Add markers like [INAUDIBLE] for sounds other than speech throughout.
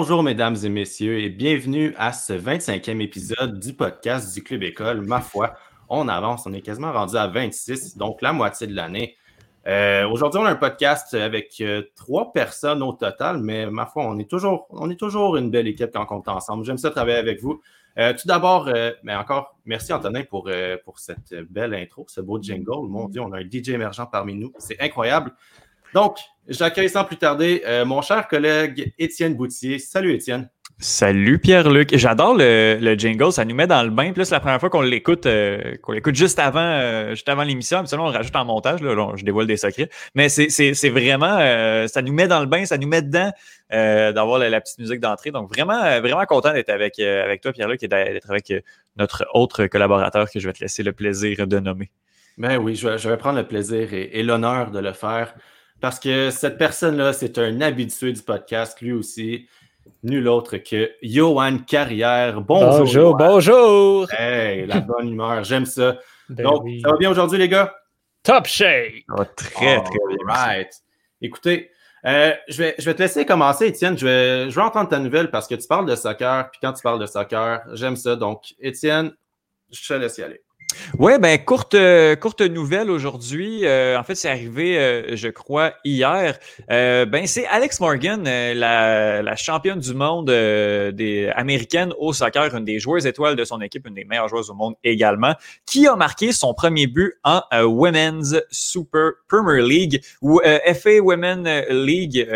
Bonjour, mesdames et messieurs, et bienvenue à ce 25e épisode du podcast du Club École. Ma foi, on avance, on est quasiment rendu à 26, donc la moitié de l'année. Euh, aujourd'hui, on a un podcast avec euh, trois personnes au total, mais ma foi, on est toujours, une belle équipe quand on est ensemble. J'aime ça travailler avec vous. Euh, tout d'abord, mais encore, merci Antonin pour, pour cette belle intro, ce beau jingle. Mon Dieu, on a un DJ émergent parmi nous. C'est incroyable. Donc, j'accueille sans plus tarder mon cher collègue Étienne Boutier. Salut Étienne. Salut Pierre-Luc. J'adore le, jingle, ça nous met dans le bain. Plus la première fois qu'on l'écoute, euh, qu'on l'écoute juste avant, euh, juste avant l'émission, sinon on rajoute en montage, là, je dévoile des secrets. Mais c'est vraiment, euh, ça nous met dans le bain, ça nous met dedans d'avoir la, petite musique d'entrée. Donc vraiment, vraiment content d'être avec, avec toi, Pierre-Luc, et d'être avec notre autre collaborateur que je vais te laisser le plaisir de nommer. Ben oui, je vais, prendre le plaisir et l'honneur de le faire parce que cette personne-là, c'est un habitué du podcast, lui aussi nul autre que Johan Carrière. Bonjour. Bonjour, bonjour. Hey, la [LAUGHS] bonne humeur, j'aime ça. Ben Donc, ça va bien aujourd'hui, les gars? Top shape! très, très bien. Right. Écoutez, euh, je, vais, je vais te laisser commencer, Étienne. Je vais, je vais entendre ta nouvelle parce que tu parles de soccer, puis quand tu parles de soccer, j'aime ça. Donc, Étienne, je te laisse y aller. Oui, ben courte, euh, courte nouvelle aujourd'hui. Euh, en fait, c'est arrivé, euh, je crois, hier. ben c'est Alex Morgan, la, la, championne du monde des américaines au soccer, une des joueuses étoiles de son équipe, une des meilleures joueuses au monde également, qui a marqué son premier but en Women's Super Premier League ou FA Women League.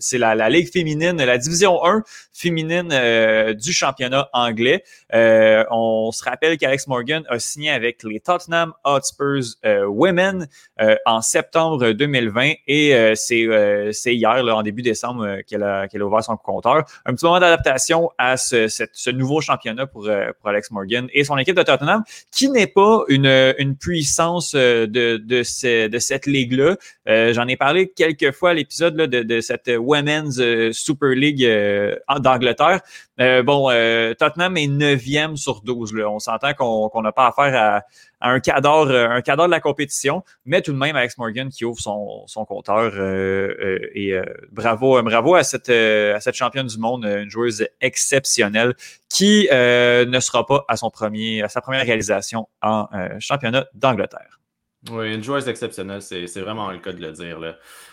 c'est la, la ligue féminine, la division 1 féminine du championnat anglais. on se rappelle qu'Alex Morgan a signé avec les Tottenham Hotspurs euh, Women euh, en septembre 2020 et euh, c'est hier, en début décembre, qu'elle a, qu'elle a ouvert son compteur. Un petit moment d'adaptation à ce, nouveau championnat pour, pour Alex Morgan et son équipe de Tottenham, qui n'est pas une, une puissance de, de, cette ligue-là. J'en ai parlé quelques fois à l'épisode de, de cette Women's Super League d'Angleterre. bon, Tottenham est neuvième sur 12. Là. On s'entend qu'on n'a pas affaire à, un cadre euh, un de la compétition, mais tout de même Alex Morgan qui ouvre son, compteur. Euh, euh, et bravo, bravo à cette, championne du monde, une joueuse exceptionnelle qui ne sera pas à, son premier, à sa première réalisation en championnat d'Angleterre. Oui, une joueuse exceptionnelle, c'est vraiment le cas de le dire.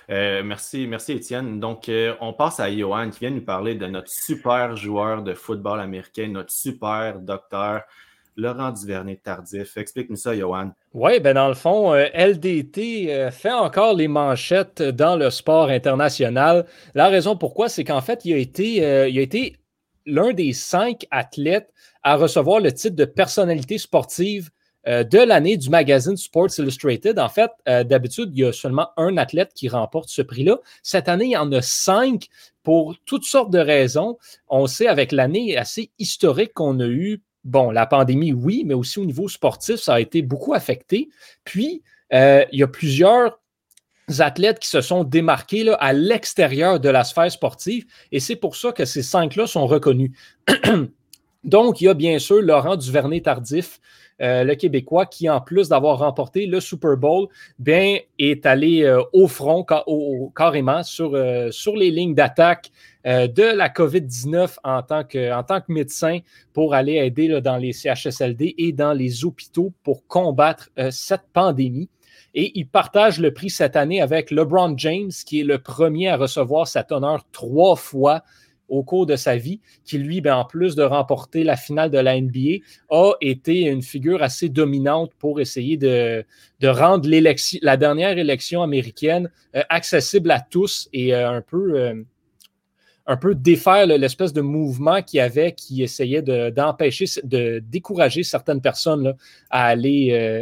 Merci, merci Étienne. Donc, on passe à Johan qui vient nous parler de notre super joueur de football américain, notre super docteur, Laurent Duvernay-Tardif. Explique-nous ça, Johan. Oui, ben dans le fond, euh, LDT euh, fait encore les manchettes dans le sport international. La raison pourquoi, c'est qu'en fait, il a été, euh, il a été l'un des cinq athlètes à recevoir le titre de personnalité sportive de l'année du magazine Sports Illustrated. En fait, d'habitude, il y a seulement un athlète qui remporte ce prix-là. Cette année, il y en a cinq pour toutes sortes de raisons. On sait avec l'année assez historique qu'on a eue bon, la pandémie, oui, mais aussi au niveau sportif, ça a été beaucoup affecté. Puis, euh, il y a plusieurs athlètes qui se sont démarqués à l'extérieur de la sphère sportive et c'est pour ça que ces cinq-là sont reconnus. [CLEARS THROAT] Donc, il y a bien sûr Laurent Duvernay-Tardif, euh, le Québécois, qui, en plus d'avoir remporté le Super Bowl, bien, est allé euh, au front carrément sur, sur les lignes d'attaque euh, de la COVID-19 en tant, que, médecin pour aller aider dans les CHSLD et dans les hôpitaux pour combattre euh, cette pandémie. Et il partage le prix cette année avec LeBron James, qui est le premier à recevoir cet honneur trois fois au cours de sa vie, qui lui, ben, en plus de remporter la finale de la NBA, a été une figure assez dominante pour essayer de, rendre la dernière élection américaine euh, accessible à tous et un peu un peu défaire l'espèce de mouvement qu'il y avait qui essayait d'empêcher, de, décourager certaines personnes euh, à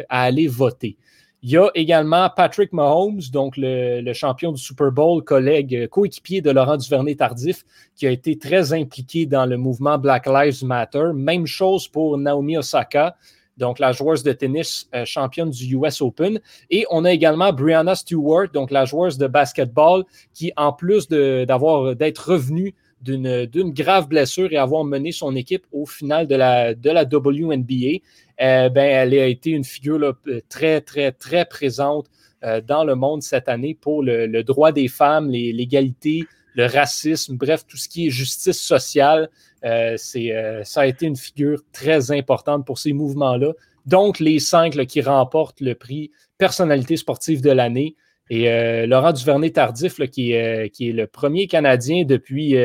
aller voter. Il y a également Patrick Mahomes, donc le, champion du Super Bowl, collègue, euh, coéquipier de Laurent Duvernay-Tardif, qui a été très impliqué dans le mouvement Black Lives Matter. Même chose pour Naomi Osaka, donc la joueuse de tennis euh, championne du US Open. Et on a également Brianna Stewart, donc la joueuse de basketball, qui, en plus d'être revenue d'une grave blessure et avoir mené son équipe au final de la, de la WNBA, euh, ben, elle a été une figure très, très, très présente euh, dans le monde cette année pour le, droit des femmes, l'égalité, le racisme, bref, tout ce qui est justice sociale. c'est, ça a été une figure très importante pour ces mouvements-là. Donc, les cinq qui remportent le prix personnalité sportive de l'année. Et Laurent Duvernay-Tardif, qui, qui, est le premier Canadien depuis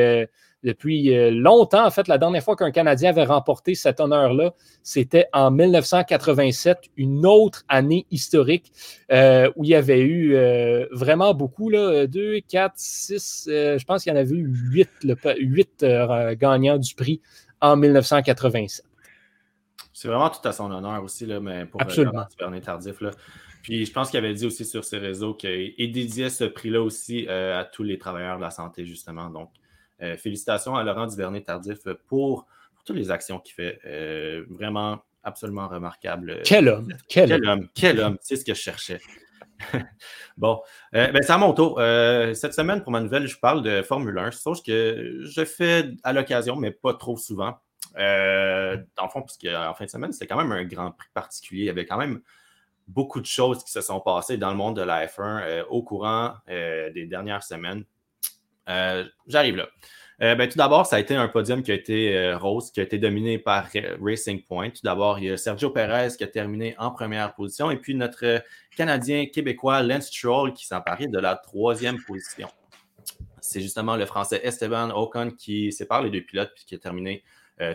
depuis euh, longtemps. En fait, la dernière fois qu'un Canadien avait remporté cet honneur-là, c'était en 1987, une autre année historique euh, où il y avait eu euh, vraiment beaucoup, là, 2, 4, 6, je pense qu'il y en avait eu 8, le, gagnants du prix en 1987. C'est vraiment tout à son honneur aussi, là, mais pour Absolument. Tardif. Là. Puis je pense qu'il avait dit aussi sur ses réseaux qu'il dédiait ce prix-là aussi à tous les travailleurs de la santé, justement. Donc, euh, félicitations à Laurent Duvernay-Tardif pour, toutes les actions qu'il fait. Euh, vraiment absolument remarquable. Quel homme! Quel, homme! Quel homme! C'est ce que je cherchais. [LAUGHS] bon, euh, ben, c'est à mon tour. cette semaine, pour ma nouvelle, je parle de Formule 1, chose que je fais à l'occasion, mais pas trop souvent. dans le fond, parce qu'en fin de semaine, c'est quand même un grand prix particulier. Il y avait quand même beaucoup de choses qui se sont passées dans le monde de la F1 au courant des dernières semaines. Euh, j'arrive là. Euh, ben, tout d'abord, ça a été un podium qui a été euh, rose, qui a été dominé par Racing Point. Tout d'abord, il y a Sergio Perez qui a terminé en première position et puis notre Canadien québécois Lance Stroll qui s'emparait de la troisième position. C'est justement le Français Esteban Ocon qui sépare les deux pilotes puis qui a terminé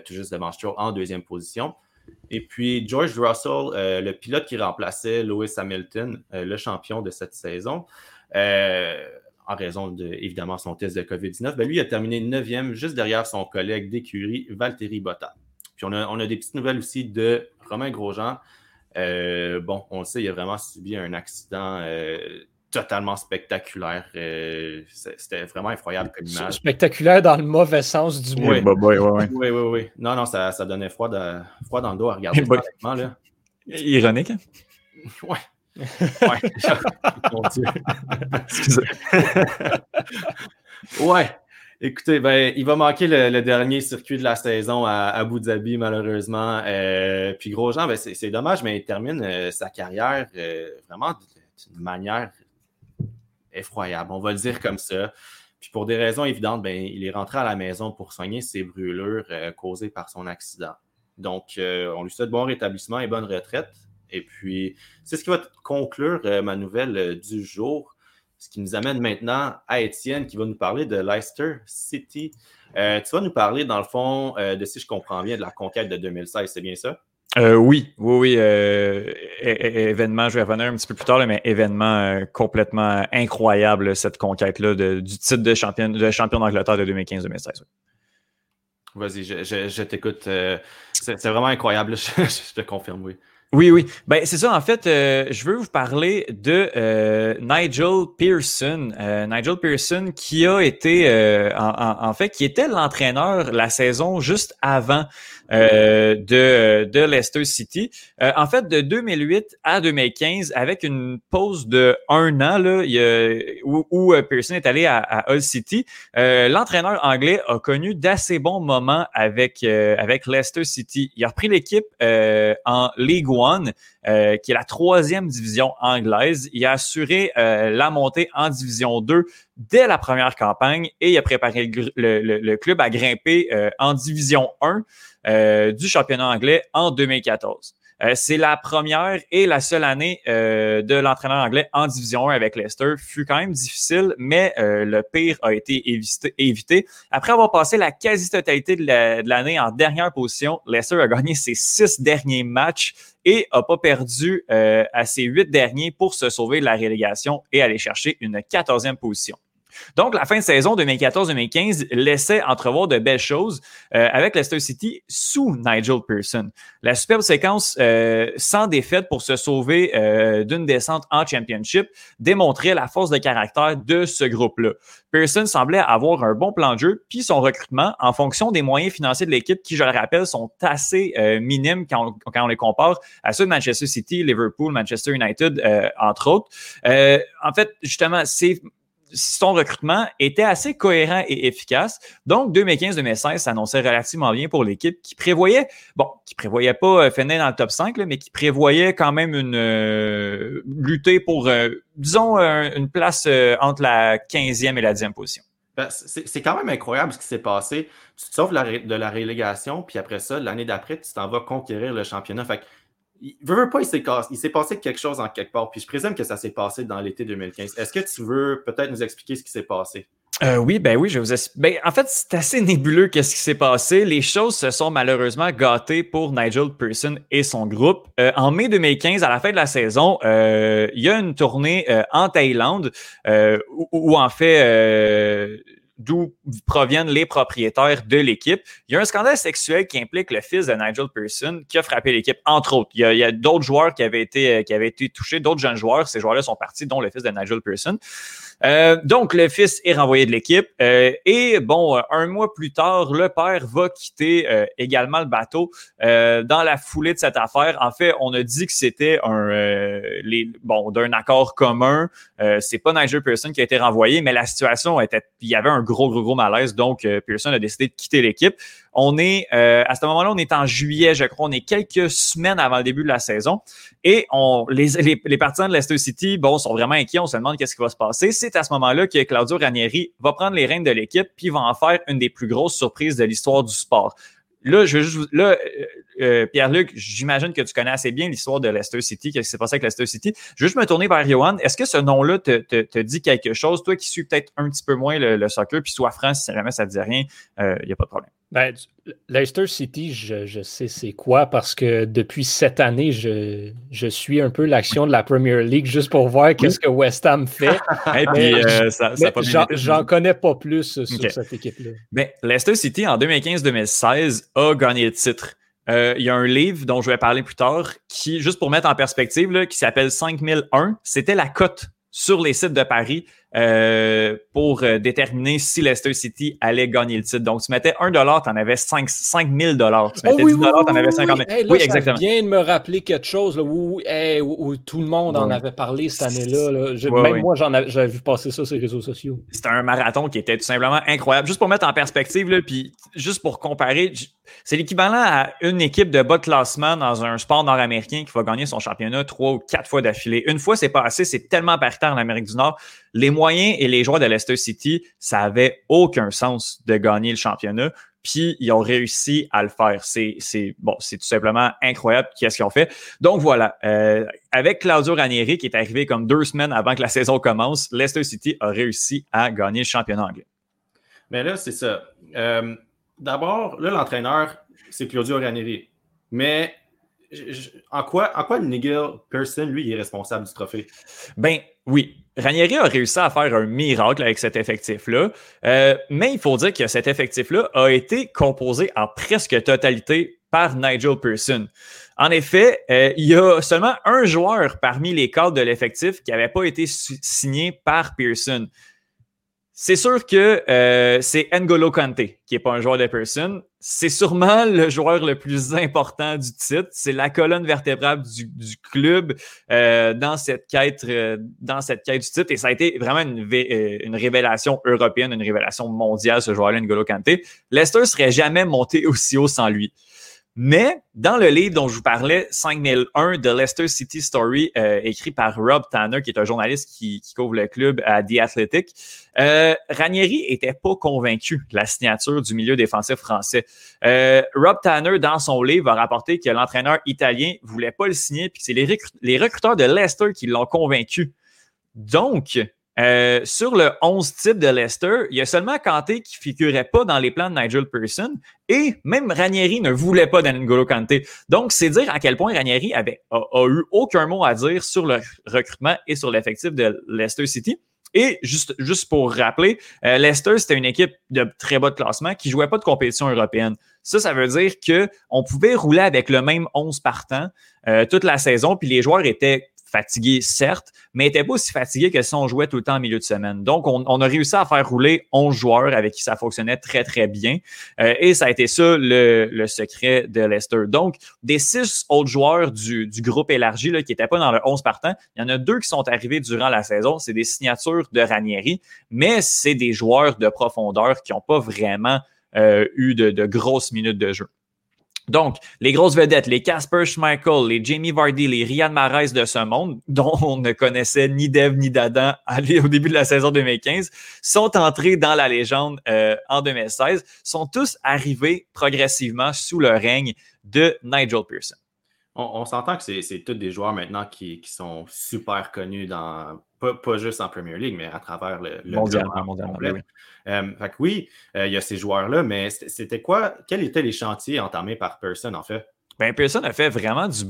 tout juste devant Stroll en deuxième position. Et puis George Russell, le pilote qui remplaçait Lewis Hamilton, le champion de cette saison en raison de, évidemment, son test de COVID-19, ben, lui a terminé 9e, juste derrière son collègue d'écurie, Valtteri Botta. Puis on a, des petites nouvelles aussi de Romain Grosjean. Euh, bon, on le sait, il a vraiment subi un accident euh, totalement spectaculaire. Euh, c'était vraiment effroyable comme image. Spectaculaire dans le mauvais sens du mot. Oui, oui, oui, oui, oui, Non, non, ça, donnait froid, froid dans le dos à regarder. [LAUGHS] là. Ironique. Hein? [LAUGHS] Ouais. [LAUGHS] Ouais. ouais. Écoutez, ben, il va manquer le, dernier circuit de la saison à, Abu Dhabi, malheureusement. Euh, puis Grosjean, ben, c'est dommage, mais il termine euh, sa carrière euh, vraiment d'une manière effroyable. On va le dire comme ça. Puis pour des raisons évidentes, ben, il est rentré à la maison pour soigner ses brûlures causées par son accident. Donc, on lui souhaite bon rétablissement et bonne retraite. Et puis, c'est ce qui va conclure euh, ma nouvelle euh, du jour. Ce qui nous amène maintenant à Étienne qui va nous parler de Leicester City. Euh, tu vas nous parler, dans le fond, de si je comprends bien, de la conquête de 2016, c'est bien ça? Oui, oui, oui. événement, je vais revenir un petit peu plus tard, mais événement complètement incroyable, cette conquête-là du titre de champion, de champion d'Angleterre de 2015-2016. Vas-y, je, t'écoute. c'est vraiment incroyable, [LAUGHS] je, te confirme, oui. Oui, oui. Ben, c'est ça. En fait, euh, je veux vous parler de euh, Nigel Pearson. Euh, Nigel Pearson qui a été, en, fait, qui était l'entraîneur la saison juste avant de, de Leicester City. en fait, de 2008 à 2015, avec une pause de un an là, a, où, Pearson est allé à, à Hull City, l'entraîneur anglais a connu d'assez bons moments avec, avec Leicester City. Il a repris l'équipe en League One, euh, qui est la troisième division anglaise. Il a assuré euh, la montée en Division 2 dès la première campagne et il a préparé le, club à grimper euh, en Division 1 du championnat anglais en 2014. c'est la première et la seule année de l'entraîneur anglais en Division 1 avec Leicester. Fut quand même difficile, mais le pire a été évité, Après avoir passé la quasi-totalité de l'année en dernière position, Leicester a gagné ses six derniers matchs et n'a pas perdu euh, à ses huit derniers pour se sauver de la relégation et aller chercher une quatorzième position. Donc, la fin de saison 2014-2015 laissait entrevoir de belles choses euh, avec Leicester City sous Nigel Pearson. La superbe séquence euh, sans défaite pour se sauver euh, d'une descente en championship démontrait la force de caractère de ce groupe-là. Pearson semblait avoir un bon plan de jeu, puis son recrutement, en fonction des moyens financiers de l'équipe, qui, je le rappelle, sont assez minimes quand on, quand on, les compare à ceux de Manchester City, Liverpool, Manchester United, entre autres. en fait, justement, c'est son recrutement était assez cohérent et efficace. Donc, 2015-2016 s'annonçait relativement bien pour l'équipe qui prévoyait, bon, qui prévoyait pas euh, finir dans le top 5, mais qui prévoyait quand même une euh, lutter pour, euh, disons, une place entre la 15e et la 10e position. Ben, c'est quand même incroyable ce qui s'est passé. Tu te sauves de la relégation, puis après ça, l'année d'après, tu t'en vas conquérir le championnat. Il veut, pas, il s'est passé quelque chose en quelque part. Puis je présume que ça s'est passé dans l'été 2015. Est-ce que tu veux peut-être nous expliquer ce qui s'est passé? Euh, oui, ben oui, je vous explique. Ben, en fait, c'est assez nébuleux qu'est-ce qui s'est passé. Les choses se sont malheureusement gâtées pour Nigel Pearson et son groupe. Euh, en mai 2015, à la fin de la saison, euh, il y a une tournée en Thaïlande où, en fait d'où proviennent les propriétaires de l'équipe. Il y a un scandale sexuel qui implique le fils de Nigel Pearson qui a frappé l'équipe, entre autres. Il y a, d'autres joueurs qui avaient été, qui avaient été touchés, d'autres jeunes joueurs. Ces joueurs-là sont partis, dont le fils de Nigel Pearson. Euh, donc, le fils est renvoyé de l'équipe. Euh, et bon, un mois plus tard, le père va quitter euh, également le bateau dans la foulée de cette affaire. En fait, on a dit que c'était un les, bon d'un accord commun. c'est pas Nigel Pearson qui a été renvoyé, mais la situation était, il y avait un gros gros gros malaise. Donc, Pearson a décidé de quitter l'équipe. On est à ce moment-là, on est en juillet, je crois. On est quelques semaines avant le début de la saison et on les les, les partisans de Leicester City, bon, sont vraiment inquiets. On se demande qu'est-ce qui va se passer c'est à ce moment-là que Claudio Ranieri va prendre les rênes de l'équipe puis va en faire une des plus grosses surprises de l'histoire du sport. Là, je juste, là, euh, euh, Pierre-Luc, j'imagine que tu connais assez bien l'histoire de Leicester City, qu'est-ce qui s'est passé avec Leicester City? Je veux juste me tourner vers Johan. Est-ce que ce nom-là te, te, dit quelque chose? Toi qui suis peut-être un petit peu moins le, soccer, puis soit franc, si jamais ça ne te dit rien, il euh, n'y a pas de problème. Ben, Leicester City, je, sais c'est quoi parce que depuis cette année, je, je suis un peu l'action de la Premier League juste pour voir qu'est-ce que West Ham fait. [LAUGHS] J'en connais pas plus sur cette équipe-là. Ben, Leicester City, en 2015-2016, a gagné le titre. Euh, il y a un livre dont je vais parler plus tard qui, juste pour mettre en perspective, qui s'appelle 5001. C'était la cote sur les sites de Paris euh, pour euh, déterminer si Leicester City allait gagner le titre. Donc, tu mettais 1 tu en avais 5, 5 000 Tu mettais 10 tu en avais 50 000 Oui, exactement. Ça vient de me rappeler quelque chose où, tout le monde en avait parlé cette année-là. même moi, j'avais vu passer ça sur les réseaux sociaux. C'était un marathon qui était tout simplement incroyable. Juste pour mettre en perspective, là, puis juste pour comparer, c'est l'équivalent à une équipe de bas de classement dans un sport nord-américain qui va gagner son championnat trois ou quatre fois d'affilée. Une fois, c'est pas assez, c'est tellement paritaire en Amérique du Nord. Les moyens et les joueurs de Leicester City, ça avait aucun sens de gagner le championnat. Puis ils ont réussi à le faire. C'est, bon, c'est tout simplement incroyable qu'est-ce qu'ils ont fait. Donc voilà, euh, avec Claudio Ranieri qui est arrivé comme deux semaines avant que la saison commence, Leicester City a réussi à gagner le championnat anglais. Mais là, c'est ça. Euh, d'abord, là, l'entraîneur, c'est Claudio Ranieri. Mais en quoi, en quoi Nigel Pearson, lui, est responsable du trophée? Ben oui. Ranieri a réussi à faire un miracle avec cet effectif-là. Euh, mais il faut dire que cet effectif-là a été composé en presque totalité par Nigel Pearson. En effet, euh, il y a seulement un joueur parmi les cadres de l'effectif qui n'avait pas été signé par Pearson. C'est sûr que euh, c'est N'Golo Kante, qui n'est pas un joueur de personne. C'est sûrement le joueur le plus important du titre. C'est la colonne vertébrale du, club euh, dans cette quête, euh, dans cette quête du titre. Et ça a été vraiment une, une révélation européenne, une révélation mondiale, ce joueur-là, N'Golo Kante. Leicester serait jamais monté aussi haut sans lui. Mais dans le livre dont je vous parlais, 5001 de Leicester City Story, euh, écrit par Rob Tanner, qui est un journaliste qui, couvre le club à The Athletic, euh, Ranieri était pas convaincu de la signature du milieu défensif français. Euh, Rob Tanner, dans son livre, a rapporté que l'entraîneur italien voulait pas le signer, puis c'est les, les recruteurs de Leicester qui l'ont convaincu. Donc, euh, sur le 11 type de Leicester, il y a seulement Kanté qui figurait pas dans les plans de Nigel Pearson et même Ranieri ne voulait pas d'Angolo Kanté. Donc, c'est dire à quel point Ranieri avait, a, eu aucun mot à dire sur le recrutement et sur l'effectif de Leicester City. Et juste, juste pour rappeler, euh, Leicester, c'était une équipe de très bas de classement qui jouait pas de compétition européenne. Ça, ça veut dire que on pouvait rouler avec le même 11 partant euh, toute la saison, puis les joueurs étaient fatigué, certes, mais n'était pas aussi fatigué que si on jouait tout le temps en milieu de semaine. Donc, on, a réussi à faire rouler 11 joueurs avec qui ça fonctionnait très, très bien. Euh, et ça a été ça le, secret de Leicester. Donc, des six autres joueurs du, groupe élargi là, qui n'étaient pas dans le 11 partant, il y en a deux qui sont arrivés durant la saison. C'est des signatures de Ranieri, mais c'est des joueurs de profondeur qui n'ont pas vraiment euh, eu de grosses minutes de jeu. Donc, les grosses vedettes, les Casper Schmeichel, les Jamie Vardy, les Ryan Marais de ce monde, [LAUGHS] dont on ne connaissait ni Dev ni Dadan au début de la saison 2015, sont entrés dans la légende euh, en 2016, sont tous arrivés progressivement sous le règne de Nigel Pearson. On, s'entend que c'est tous des joueurs maintenant qui, sont super connus dans, pas, juste en Premier League, mais à travers le, le mondial, euh, oui, euh, il y a ces joueurs-là, mais c'était quoi, quels étaient les chantiers entamés par Person, en fait? Ben, Pearson a fait vraiment du.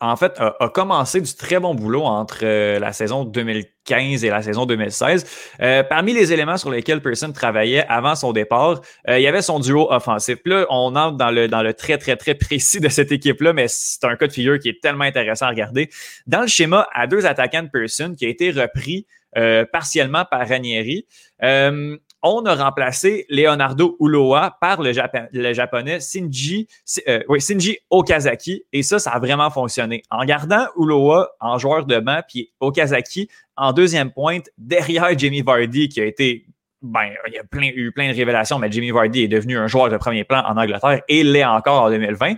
en fait, a, commencé du très bon boulot entre euh, la saison 2015 et la saison 2016. parmi les éléments sur lesquels Pearson travaillait avant son départ, il y avait son duo offensif. là, on entre dans le, dans le très, très, très [LAUGHS] précis de cette équipe-là, mais c'est un cas de figure qui est tellement intéressant à regarder. Dans le schéma à deux attaquants de Pearson, qui a été repris partiellement par Ranieri on a remplacé Leonardo Uloa par le, japonais Shinji, euh, Shinji Okazaki. Et ça, ça a vraiment fonctionné. En gardant Uloa en joueur de banc, puis Okazaki en deuxième pointe, derrière Jamie Vardy, qui a été ben, il y a eu plein de révélations, mais Jamie Vardy est devenu un joueur de premier plan en Angleterre et l'est encore en 2020.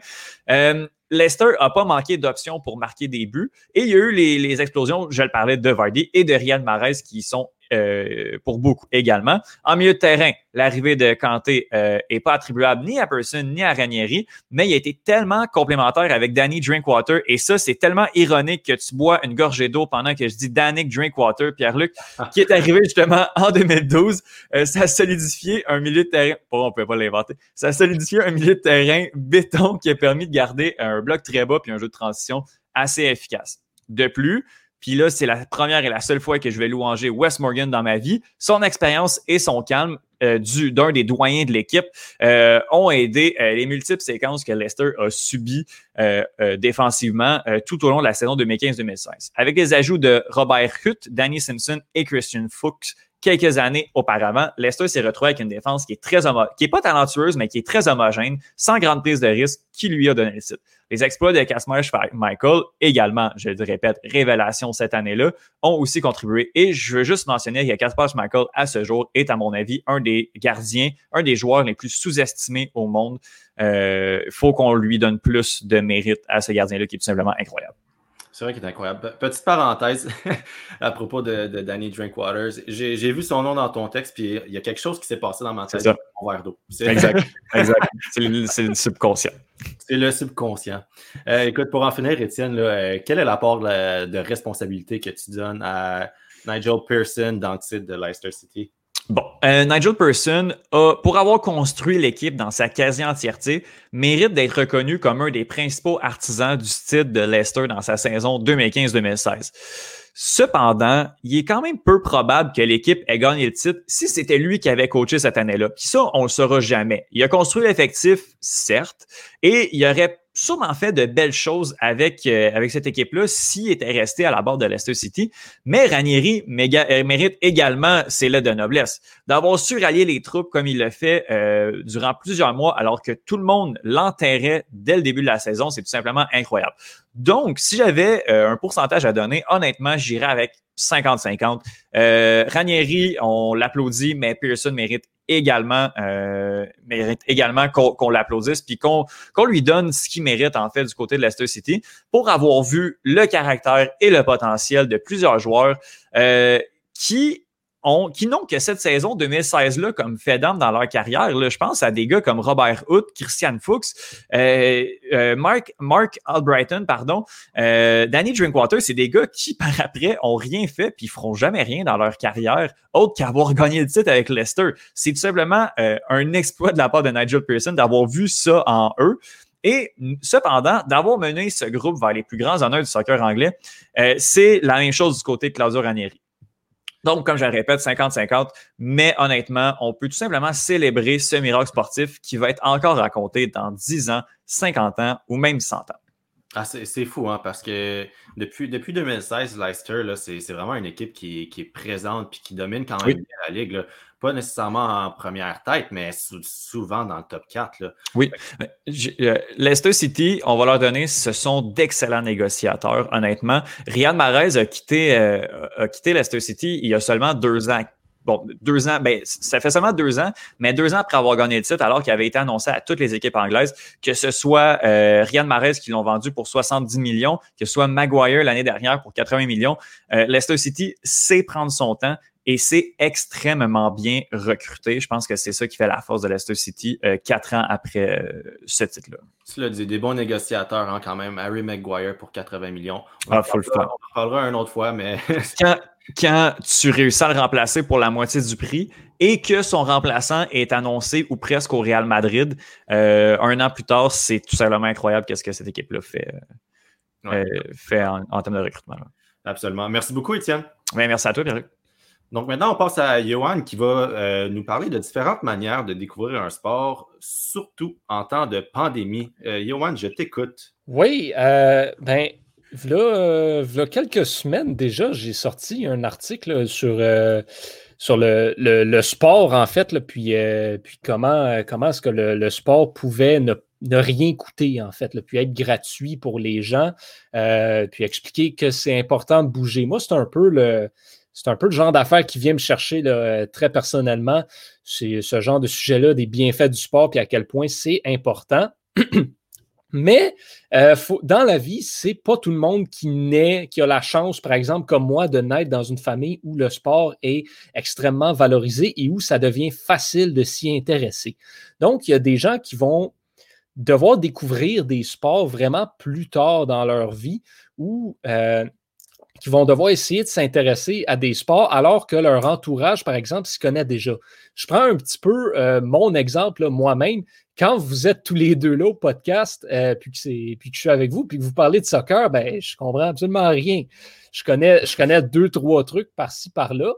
Euh, Leicester n'a pas manqué d'options pour marquer des buts. Et il y a eu les, les, explosions, je le parlais, de Vardy et de Riyad Mahrez qui sont euh, pour beaucoup également. En milieu de terrain, l'arrivée de Kanté n'est euh, pas attribuable ni à Person ni à Ranieri, mais il a été tellement complémentaire avec Danny Drinkwater. Et ça, c'est tellement ironique que tu bois une gorgée d'eau pendant que je dis Danny Drinkwater, Pierre-Luc, [LAUGHS] qui est arrivé justement en 2012. Euh, ça a solidifié un milieu de terrain. Bon, on ne peut pas l'inventer. Ça a solidifié un milieu de terrain béton qui a permis de garder un bloc très bas puis un jeu de transition assez efficace. De plus, puis là, c'est la première et la seule fois que je vais louanger Wes Morgan dans ma vie. Son expérience et son calme euh, d'un des doyens de l'équipe euh, ont aidé euh, les multiples séquences que Leicester a subies défensivement tout au long de la saison 2015-2016. Avec les ajouts de Robert Hutt, Danny Simpson et Christian Fuchs quelques années auparavant, Leicester s'est retrouvé avec une défense qui est très qui est pas talentueuse, mais qui est très homogène, sans grande prise de risque, qui lui a donné le titre. Les exploits de Casper Michael, également, je le répète, révélation cette année-là, ont aussi contribué. Et je veux juste mentionner que Casper Michael, à ce jour, est, à mon avis, un des gardiens, un des joueurs les plus sous-estimés au monde. Il euh, faut qu'on lui donne plus de mérite à ce gardien-là qui est tout simplement incroyable. C'est vrai qu'il est incroyable. Petite parenthèse [LAUGHS] à propos de, Danny Drinkwaters. J'ai vu son nom dans ton texte, puis il y a quelque chose qui s'est passé dans ma tête. C'est mon verre d'eau. Exact. [LAUGHS] exact. C'est le, subconscient. C'est le subconscient. Euh, écoute, pour en finir, Étienne, euh, quel est l'apport de, responsabilité que tu donnes à Nigel Pearson dans le titre de Leicester City? Bon, euh, Nigel Pearson, a, pour avoir construit l'équipe dans sa quasi-entièreté, mérite d'être reconnu comme un des principaux artisans du titre de Leicester dans sa saison 2015-2016. Cependant, il est quand même peu probable que l'équipe ait gagné le titre si c'était lui qui avait coaché cette année-là. Puis ça, on le saura jamais. Il a construit l'effectif, certes, et il aurait sûrement fait de belles choses avec, euh, avec cette équipe-là s'il était resté à la barre de Leicester City. Mais Ranieri euh, mérite également ses lettres de noblesse. D'avoir su rallier les troupes comme il l'a fait euh, durant plusieurs mois alors que tout le monde l'enterrait dès le début de la saison, c'est tout simplement incroyable. Donc, si j'avais un pourcentage à donner, honnêtement, j'irais avec 50-50. Ranieri, on l'applaudit, mais Pearson mérite également euh, mérite également qu'on l'applaudisse puis qu'on lui donne ce qu'il mérite en fait du côté de Leicester City pour avoir vu le caractère et le potentiel de plusieurs joueurs euh, qui qui n'ont que cette saison 2016-là comme fait d'âme dans leur carrière. Là, je pense à des gars comme Robert Hood, Christian Fuchs, euh, euh, Mark, Mark Albrighton, pardon, euh, Danny Drinkwater, c'est des gars qui, par après, ont rien fait puis feront jamais rien dans leur carrière autre qu'avoir gagné le titre avec Leicester. C'est tout simplement un exploit de la part de Nigel Pearson d'avoir vu ça en eux. Et cependant, d'avoir mené ce groupe vers les plus grands honneurs du soccer anglais, c'est la même chose du côté de Claudio Ranieri. Donc, comme je le répète, 50-50, mais honnêtement, on peut tout simplement célébrer ce miracle sportif qui va être encore raconté dans 10 ans, 50 ans ou même 100 ans. Ah, c'est fou, hein, parce que depuis, depuis 2016, Leicester, c'est vraiment une équipe qui, qui est présente et qui domine quand même la Ligue. Pas nécessairement en première tête, mais souvent dans le top 4. Oui. Euh, Leicester City, on va leur donner, ce sont d'excellents négociateurs, honnêtement. Riyad Mahrez a quitté, euh, a quitté Leicester City il y a seulement deux ans bon, deux ans, ben, ça fait seulement deux ans, mais deux ans après avoir gagné le titre, alors qu'il avait été annoncé à toutes les équipes anglaises, que ce soit euh, Ryan Mahrez qui l'ont vendu pour 70 millions, que ce soit Maguire l'année dernière pour 80 millions, euh, Leicester City sait prendre son temps et c'est extrêmement bien recruté. Je pense que c'est ça qui fait la force de Leicester City euh, quatre ans après euh, ce titre-là. Tu l'as dit, des bons négociateurs hein, quand même. Harry Maguire pour 80 millions. On ah, faut le faire. On en parlera une autre fois, mais. [LAUGHS] quand, tu réussis à le remplacer pour la moitié du prix et que son remplaçant est annoncé ou presque au Real Madrid, euh, un an plus tard, c'est tout simplement incroyable qu'est-ce que cette équipe-là fait, fait en, termes de recrutement. Absolument. Merci beaucoup, Étienne. merci à toi, Pierre. Donc maintenant, on passe à Johan qui va euh, nous parler de différentes manières de découvrir un sport, surtout en temps de pandémie. Euh, Johan, je t'écoute. Oui, euh, ben, voilà, quelques semaines déjà, j'ai sorti un article sur, sur le, sport, en fait, puis, puis comment, comment est-ce que le, sport pouvait ne, rien coûter, en fait, puis être gratuit pour les gens, puis expliquer que c'est important de bouger. Moi, c'est un peu le c'est un peu le genre d'affaire qui vient me chercher très personnellement. C'est ce genre de sujet-là, des bienfaits du sport, puis à quel point c'est important. [CLEARS THROAT] Mais euh, dans la vie, c'est pas tout le monde qui naît, qui a la chance, par exemple, comme moi, de naître dans une famille où le sport est extrêmement valorisé et où ça devient facile de s'y intéresser. Donc, il y a des gens qui vont devoir découvrir des sports vraiment plus tard dans leur vie où euh, qui vont devoir essayer de s'intéresser à des sports alors que leur entourage, par exemple, s'y connaît déjà. Je prends un petit peu euh, mon exemple moi-même. Quand vous êtes tous les deux là au podcast, euh, puis, que puis, que je suis avec vous, puis que vous parlez de soccer, ben, je comprends absolument rien. Je connais, je connais deux, trois trucs par-ci, par-là,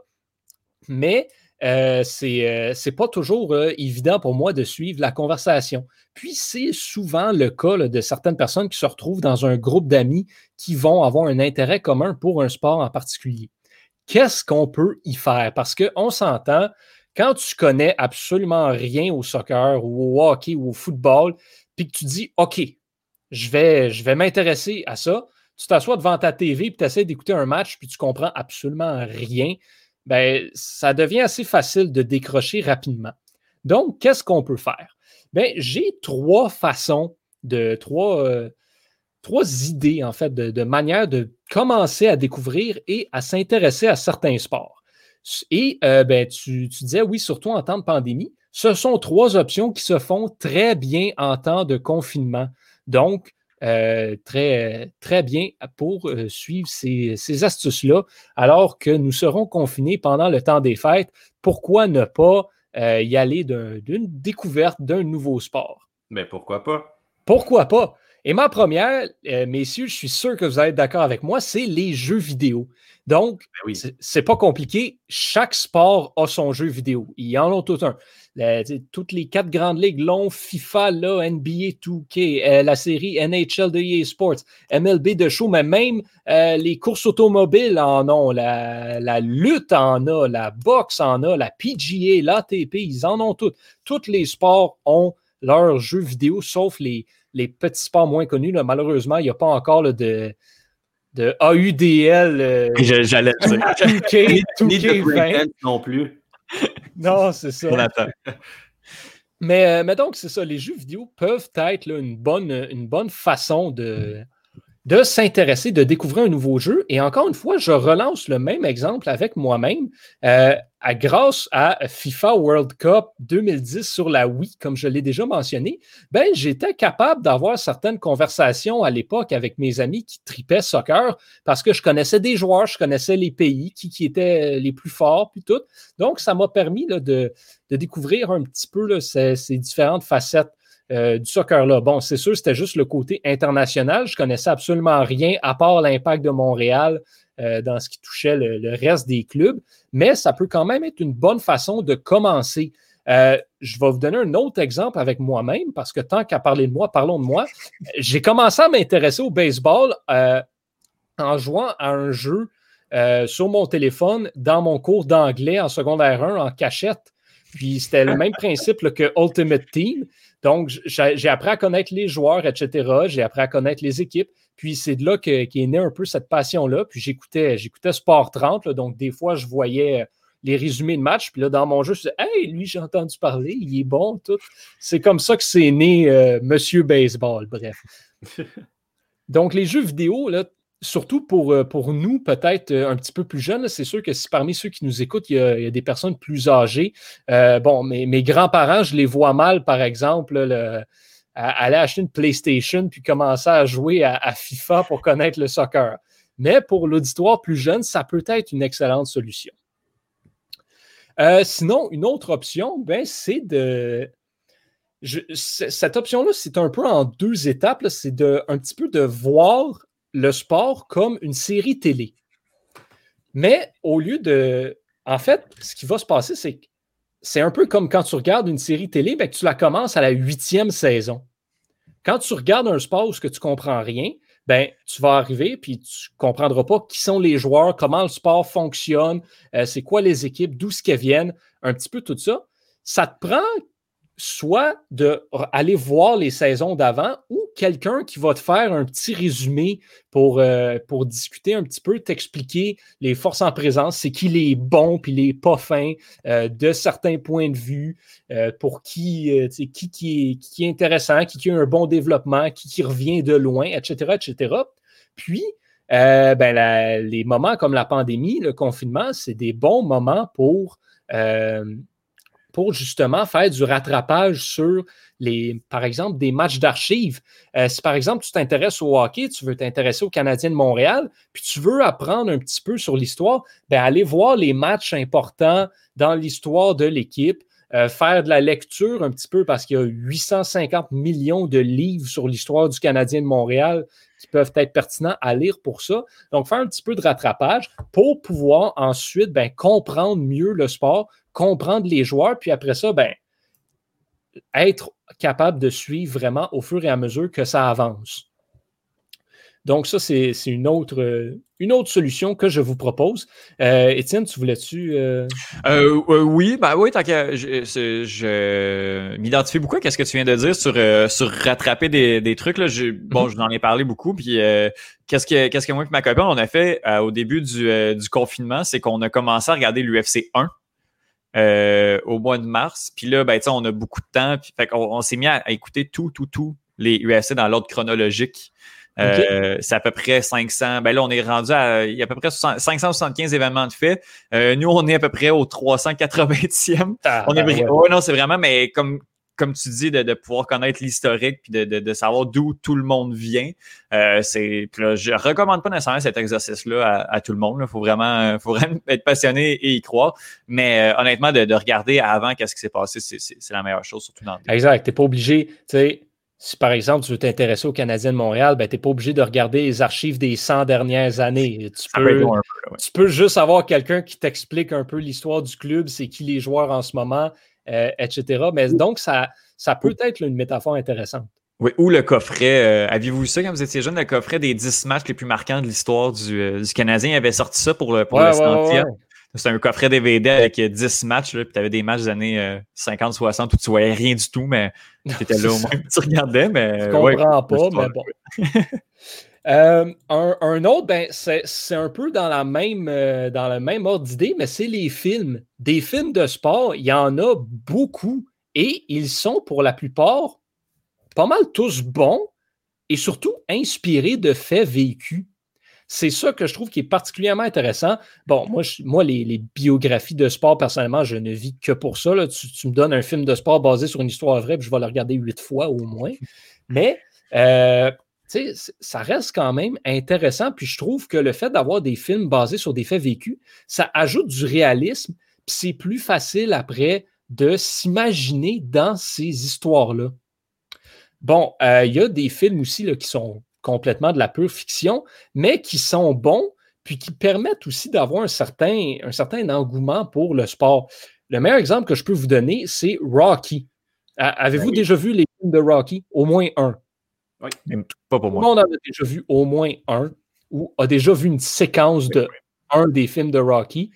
mais euh, c'est n'est pas toujours évident pour moi de suivre la conversation. Puis c'est souvent le cas de certaines personnes qui se retrouvent dans un groupe d'amis qui vont avoir un intérêt commun pour un sport en particulier. Qu'est-ce qu'on peut y faire? Parce qu'on s'entend, quand tu connais absolument rien au soccer ou au hockey ou au football, puis que tu dis OK, je vais, je vais m'intéresser à ça, tu t'assois devant ta TV puis tu essaies d'écouter un match puis tu comprends absolument rien, ben, ça devient assez facile de décrocher rapidement. Donc, qu'est-ce qu'on peut faire? Ben, j'ai trois façons de trois, euh, trois idées, en fait, de, manière de commencer à découvrir et à s'intéresser à certains sports. Et euh, ben, tu, disais, oui, surtout en temps de pandémie, ce sont trois options qui se font très bien en temps de confinement. Donc, euh, très, très bien pour suivre ces, ces astuces-là, alors que nous serons confinés pendant le temps des fêtes. Pourquoi ne pas euh, y aller d'une découverte d'un nouveau sport? Mais pourquoi pas? Pourquoi pas? Et ma première, euh, messieurs, je suis sûr que vous allez être d'accord avec moi, c'est les jeux vidéo. Donc, ben c'est pas compliqué. Chaque sport a son jeu vidéo. Il y en a tout un. toutes les quatre grandes ligues l'ont, FIFA, là, NBA 2K, euh, la série NHL de EA Sports, MLB de show, mais même euh, les courses automobiles en ont, la, la, lutte en a, la boxe en a, la PGA, l'ATP, ils en ont toutes. Tous les sports ont leurs jeux vidéo, sauf les, les petits sports moins connus. Malheureusement, il n'y a pas encore de de AUDL. Euh, [LAUGHS] j'allais dire. [LAUGHS] 2K, 2K non plus. [LAUGHS] non, c'est ça. Mais, euh, mais, donc, c'est ça. Les jeux vidéo peuvent être une, bonne, une bonne façon de, de s'intéresser, de découvrir un nouveau jeu. Et encore une fois, je relance le même exemple avec moi-même. Euh, à, grâce à FIFA World Cup 2010 sur la Wii, comme je l'ai déjà mentionné, ben, j'étais capable d'avoir certaines conversations à l'époque avec mes amis qui tripaient soccer parce que je connaissais des joueurs, je connaissais les pays qui, étaient les plus forts, puis tout. Donc, ça m'a permis de, de, découvrir un petit peu là, ces différentes facettes euh, du soccer-là. Bon, c'est sûr, c'était juste le côté international. Je connaissais absolument rien à part l'impact de Montréal euh, dans ce qui touchait le, reste des clubs, mais ça peut quand même être une bonne façon de commencer. Euh, je vais vous donner un autre exemple avec moi-même, parce que tant qu'à parler de moi, parlons de moi. J'ai commencé à m'intéresser au baseball en jouant à un jeu sur mon téléphone dans mon cours d'anglais en secondaire 1 en cachette. Puis c'était le même principe que Ultimate Team. Donc, j'ai appris à connaître les joueurs, etc. J'ai appris à connaître les équipes. Puis c'est de là qu'est est née un peu cette passion-là. Puis j'écoutais, j'écoutais Sport 30. donc, des fois, je voyais les résumés de match. Puis là, dans mon jeu, je dis Hey, lui, j'ai entendu parler, il est bon, tout. C'est comme ça que c'est né euh, Monsieur Baseball, bref. [LAUGHS] Donc, les jeux vidéo, là, surtout pour, euh, pour nous, peut-être euh, un petit peu plus jeunes, c'est sûr que si parmi ceux qui nous écoutent, il y a, des personnes plus âgées, bon, mes, mes grands-parents, je les vois mal, par exemple, aller acheter une PlayStation puis commencer à jouer à, FIFA pour connaître le soccer. Mais pour l'auditoire plus jeune, ça peut être une excellente solution. Euh, sinon, une autre option, ben, c'est de. cette option-là, c'est un peu en deux étapes. C'est de, un petit peu de voir le sport comme une série télé. Mais au lieu de. En fait, ce qui va se passer, c'est que c'est un peu comme quand tu regardes une série télé, ben, que tu la commences à la huitième saison. Quand tu regardes un sport où tu ne comprends rien, ben, tu vas arriver puis tu ne comprendras pas qui sont les joueurs, comment le sport fonctionne, euh, c'est quoi les équipes, d'où ce qu'elles viennent, un petit peu tout ça. Ça te prend soit d'aller voir les saisons d'avant ou quelqu'un qui va te faire un petit résumé pour, euh, pour discuter un petit peu, t'expliquer les forces en présence, c'est qui les bons puis les pas fins euh, de certains points de vue, euh, pour qui, qui, qui, est, qui est intéressant, qui, qui a un bon développement, qui, qui revient de loin, etc., etc. Puis, ben, les moments comme la pandémie, le confinement, c'est des bons moments pour pour justement faire du rattrapage sur les, par exemple, des matchs d'archives. Euh, si par exemple tu t'intéresses au hockey, tu veux t'intéresser au Canadien de Montréal, puis tu veux apprendre un petit peu sur l'histoire, ben aller voir les matchs importants dans l'histoire de l'équipe, euh, faire de la lecture un petit peu parce qu'il y a 850 millions de livres sur l'histoire du Canadien de Montréal qui peuvent être pertinents à lire pour ça. Donc, faire un petit peu de rattrapage pour pouvoir ensuite ben, comprendre mieux le sport, comprendre les joueurs, puis après ça, ben, être capable de suivre vraiment au fur et à mesure que ça avance. Donc, ça, c'est une autre, une autre solution que je vous propose. Euh, Étienne, tu voulais-tu. Euh... Euh, oui, bah oui, tant que je, je m'identifie beaucoup à ce que tu viens de dire sur, euh, sur rattraper des, des trucs. Là. Je, bon, mhm. je n'en ai parlé beaucoup. Puis, euh, qu'est-ce que, qu'est-ce que moi et ma copine, on a fait au début du, du confinement, c'est qu'on a commencé à regarder l'UFC 1. Euh, au mois de mars. Puis là, ben, on a beaucoup de temps. Puis, fait on, s'est mis à, écouter tout, tout, tout les UFC dans l'ordre chronologique. Euh, c'est à peu près 500. Ben là, on est rendu à. Il y a à peu près 575 événements de fait. Euh, nous, on est à peu près au 380e. Ah, on est ben ouais. non, c'est vraiment, mais comme comme tu dis, de, pouvoir connaître l'historique puis de, de, savoir d'où tout le monde vient. Euh, c'est, là, je recommande pas nécessairement cet exercice-là à, tout le monde. Il faut vraiment, [LAUGHS] faut vraiment être passionné et y croire. Mais euh, honnêtement, de, regarder avant qu'est-ce qui s'est passé, c'est, la meilleure chose, surtout dans le Exact. Tu n'es pas obligé, tu sais, si par exemple tu veux t'intéresser au Canadien de Montréal, ben, tu n'es pas obligé de regarder les archives des 100 dernières années. Tu, peux, tu peux juste avoir quelqu'un qui t'explique un peu l'histoire du club, c'est qui les joueurs en ce moment, euh, etc. Mais donc, ça, ça peut être une métaphore intéressante. Oui, ou le coffret. Euh, aviez-vous vu ça quand vous étiez jeune, le coffret des 10 matchs les plus marquants de l'histoire du, euh, du, Canadien? Il avait sorti ça pour, pour le ouais, C'est un coffret DVD avec 10 matchs, là, puis tu avais des matchs des années 50-60 où tu voyais rien du tout, mais tu étais là au [LAUGHS] moins, tu regardais, mais. Je comprends pas, mais bon. [LAUGHS] un, un, autre, ben, c'est un peu dans, la même, dans le même ordre d'idée, mais c'est les films. Des films de sport, il y en a beaucoup et ils sont pour la plupart pas mal tous bons et surtout inspirés de faits vécus. C'est ça que je trouve qui est particulièrement intéressant. Bon, moi, moi les, biographies de sport, personnellement, je ne vis que pour ça. Tu, me donnes un film de sport basé sur une histoire vraie, puis je vais le regarder huit fois au moins. Mais euh, ça reste quand même intéressant. Puis je trouve que le fait d'avoir des films basés sur des faits vécus, ça ajoute du réalisme. Puis c'est plus facile après de s'imaginer dans ces histoires-là. Bon, euh, il y a des films aussi là, qui sont complètement de la pure fiction, mais qui sont bons, puis qui permettent aussi d'avoir un certain, un certain engouement pour le sport. Le meilleur exemple que je peux vous donner, c'est Rocky. Avez-vous ben déjà vu les films de Rocky? Au moins un. Oui, pas pour moi. Tout le monde en a déjà vu au moins un ou a déjà vu une séquence de un des films de Rocky.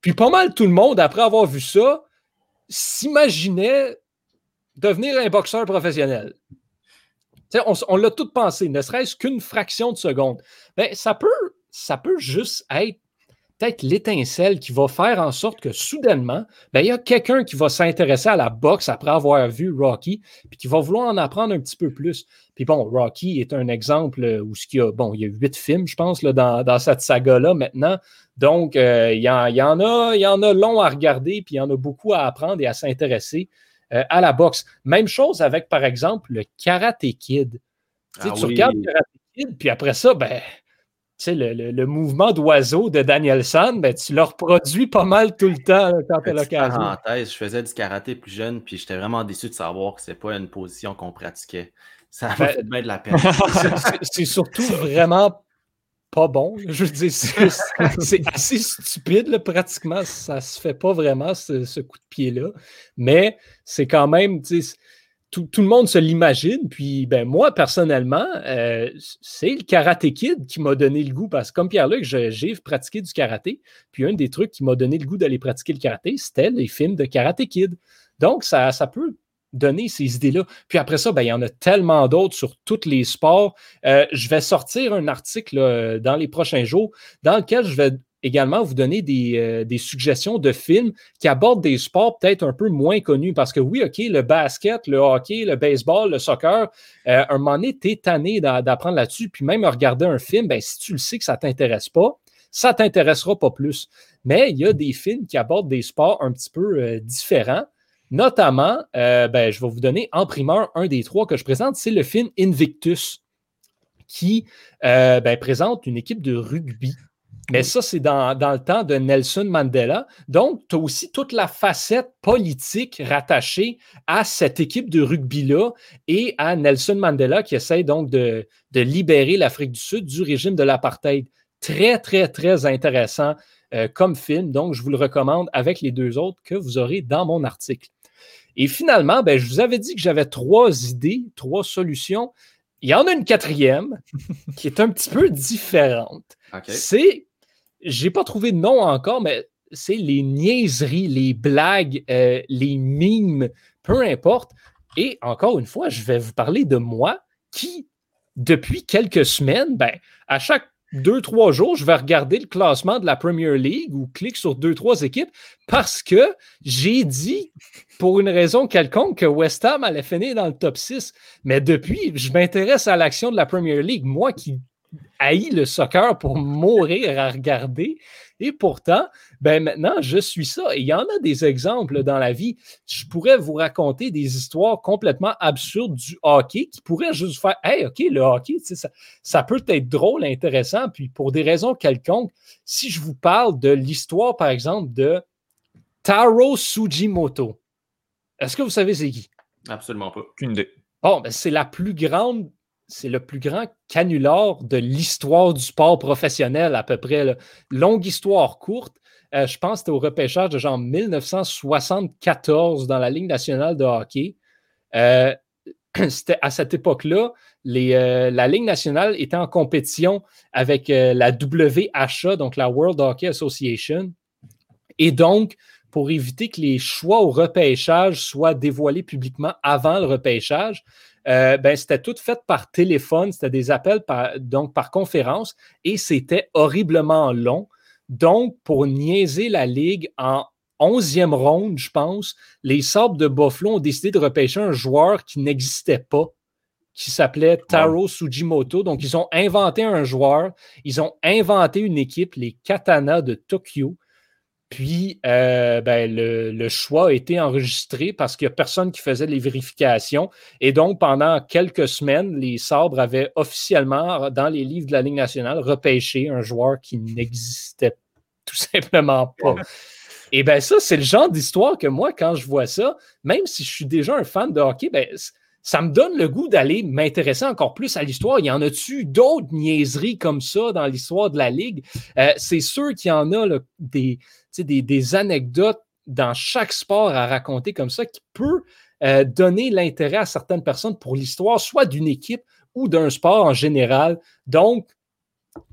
Puis pas mal tout le monde, après avoir vu ça, s'imaginait devenir un boxeur professionnel. on, on l'a tout pensé, ne serait-ce qu'une fraction de seconde. Mais ben, ça peut, ça peut juste être peut-être l'étincelle qui va faire en sorte que soudainement, ben, il y a quelqu'un qui va s'intéresser à la boxe après avoir vu Rocky, puis qui va vouloir en apprendre un petit peu plus. Puis bon, Rocky est un exemple où ce y a, bon, il y a huit films, je pense, là, dans, cette saga-là maintenant. Donc, euh, il, y en, a, il y en a long à regarder, puis il y en a beaucoup à apprendre et à s'intéresser euh, à la boxe. Même chose avec, par exemple, le Karate Kid. Ah tu regardes Karate Kid, puis après ça, ben, sais, le, mouvement d'oiseau de Danielson, ben, tu le reproduis pas mal tout le temps quand tu as l'occasion. Parenthèse, je faisais du karaté plus jeune, puis j'étais vraiment déçu de savoir que c'est pas une position qu'on pratiquait. Ça m'a ben, fait bien de la peine. [LAUGHS] c'est surtout vraiment pas bon. Je veux dire, c'est assez stupide, pratiquement. Ça se fait pas vraiment, ce, ce coup de pied-là. Mais c'est quand même, tout, le monde se l'imagine. Puis, ben, moi, personnellement, euh, c'est le karaté kid qui m'a donné le goût. Parce que, comme Pierre-Luc, j'ai pratiqué du karaté. Puis, un des trucs qui m'a donné le goût d'aller pratiquer le karaté, c'était les films de karaté kid. Donc, ça, ça peut donner ces idées-là. Puis après ça, ben, il y en a tellement d'autres sur tous les sports. Euh, je vais sortir un article dans les prochains jours dans lequel je vais également vous donner euh, des, suggestions de films qui abordent des sports peut-être un peu moins connus. Parce que oui, OK, le basket, le hockey, le baseball, le soccer, euh, un moment donné, tu es tanné d'apprendre là-dessus. Puis même regarder un film, ben, si tu le sais que ça ne t'intéresse pas, ça ne t'intéressera pas plus. Mais il y a des films qui abordent des sports un petit peu euh, différents. Notamment, ben, je vais vous donner en primeur un des trois que je présente, c'est le film Invictus, qui ben, présente une équipe de rugby mais ça, c'est dans, le temps de Nelson Mandela. Donc, tu as aussi toute la facette politique rattachée à cette équipe de rugby-là et à Nelson Mandela qui essaie donc de, libérer l'Afrique du Sud du régime de l'apartheid. Très, très, très intéressant euh, comme film. Donc, je vous le recommande avec les deux autres que vous aurez dans mon article. Et finalement, ben, je vous avais dit que j'avais trois idées, trois solutions. Il y en a une quatrième [LAUGHS] qui est un petit peu différente. C'est j'ai pas trouvé de nom encore, mais c'est les niaiseries, les blagues, euh, les mimes, peu importe. Et encore une fois, je vais vous parler de moi qui, depuis quelques semaines, ben, à chaque deux, trois jours, je vais regarder le classement de la Premier League ou clique sur deux, trois équipes parce que j'ai dit, pour une raison quelconque, que West Ham allait finir dans le top 6. Mais depuis, je m'intéresse à l'action de la Premier League. Moi qui haï le soccer pour mourir à regarder. Et pourtant, ben maintenant, je suis ça. Et il y en a des exemples dans la vie. Je pourrais vous raconter des histoires complètement absurdes du hockey qui pourraient juste faire Hey, OK, le hockey, ça, ça peut être drôle, intéressant. Puis pour des raisons quelconques, si je vous parle de l'histoire, par exemple, de Taro Sujimoto, est-ce que vous savez c'est qui? Absolument pas. Une idée. Bon, ben, c'est la plus grande c'est le plus grand canular de l'histoire du sport professionnel, à peu près. Longue histoire courte. Euh, je pense que c'était au repêchage de genre 1974 dans la Ligue nationale de hockey. Euh, [CLEARS THROAT] c'était à cette époque-là, euh, la Ligue nationale était en compétition avec la WHA, donc la World Hockey Association. Et donc, pour éviter que les choix au repêchage soient dévoilés publiquement avant le repêchage, euh, ben, c'était tout fait par téléphone, c'était des appels par, donc par conférence et c'était horriblement long. Donc, pour niaiser la Ligue en 11e ronde, je pense, les Sabres de Buffalo ont décidé de repêcher un joueur qui n'existait pas, qui s'appelait Taro Sujimoto. Donc, ils ont inventé un joueur, ils ont inventé une équipe, les Katana de Tokyo. Puis, euh, ben, le, choix a été enregistré parce qu'il n'y a personne qui faisait les vérifications. Et donc, pendant quelques semaines, les Sabres avaient officiellement, dans les livres de la Ligue nationale, repêché un joueur qui n'existait tout [LAUGHS] simplement pas. Et bien, ça, c'est le genre d'histoire que moi, quand je vois ça, même si je suis déjà un fan de hockey, ben, ça me donne le goût d'aller m'intéresser encore plus à l'histoire. Il y en a-tu d'autres niaiseries comme ça dans l'histoire de la Ligue? Euh, c'est sûr qu'il y en a des, anecdotes dans chaque sport à raconter comme ça qui peut euh, donner l'intérêt à certaines personnes pour l'histoire, soit d'une équipe ou d'un sport en général. Donc,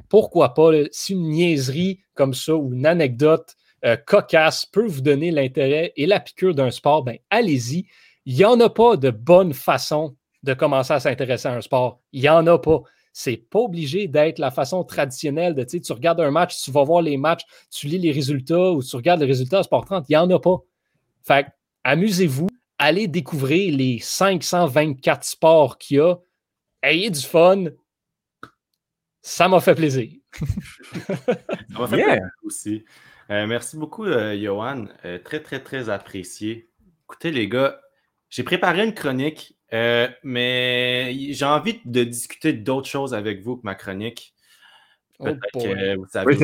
pourquoi pas, si une niaiserie comme ça ou une anecdote euh, cocasse peut vous donner l'intérêt et la piqûre d'un sport, ben allez-y. Il n'y en a pas de bonne façon de commencer à s'intéresser à un sport. Il n'y en a pas. C'est pas obligé d'être la façon traditionnelle de, tu regardes un match, tu vas voir les matchs, tu lis les résultats ou tu regardes les résultats à Sport 30. Il n'y en a pas. Fait amusez-vous, allez découvrir les 524 sports qu'il y a. Ayez du fun. Ça m'a fait plaisir. [LAUGHS] Ça m'a fait plaisir aussi. Euh, merci beaucoup, euh, Johan. Euh, très, très, très apprécié. Écoutez, les gars, j'ai préparé une chronique, mais j'ai envie de discuter d'autres choses avec vous que ma chronique. Oh Peut-être que vous savez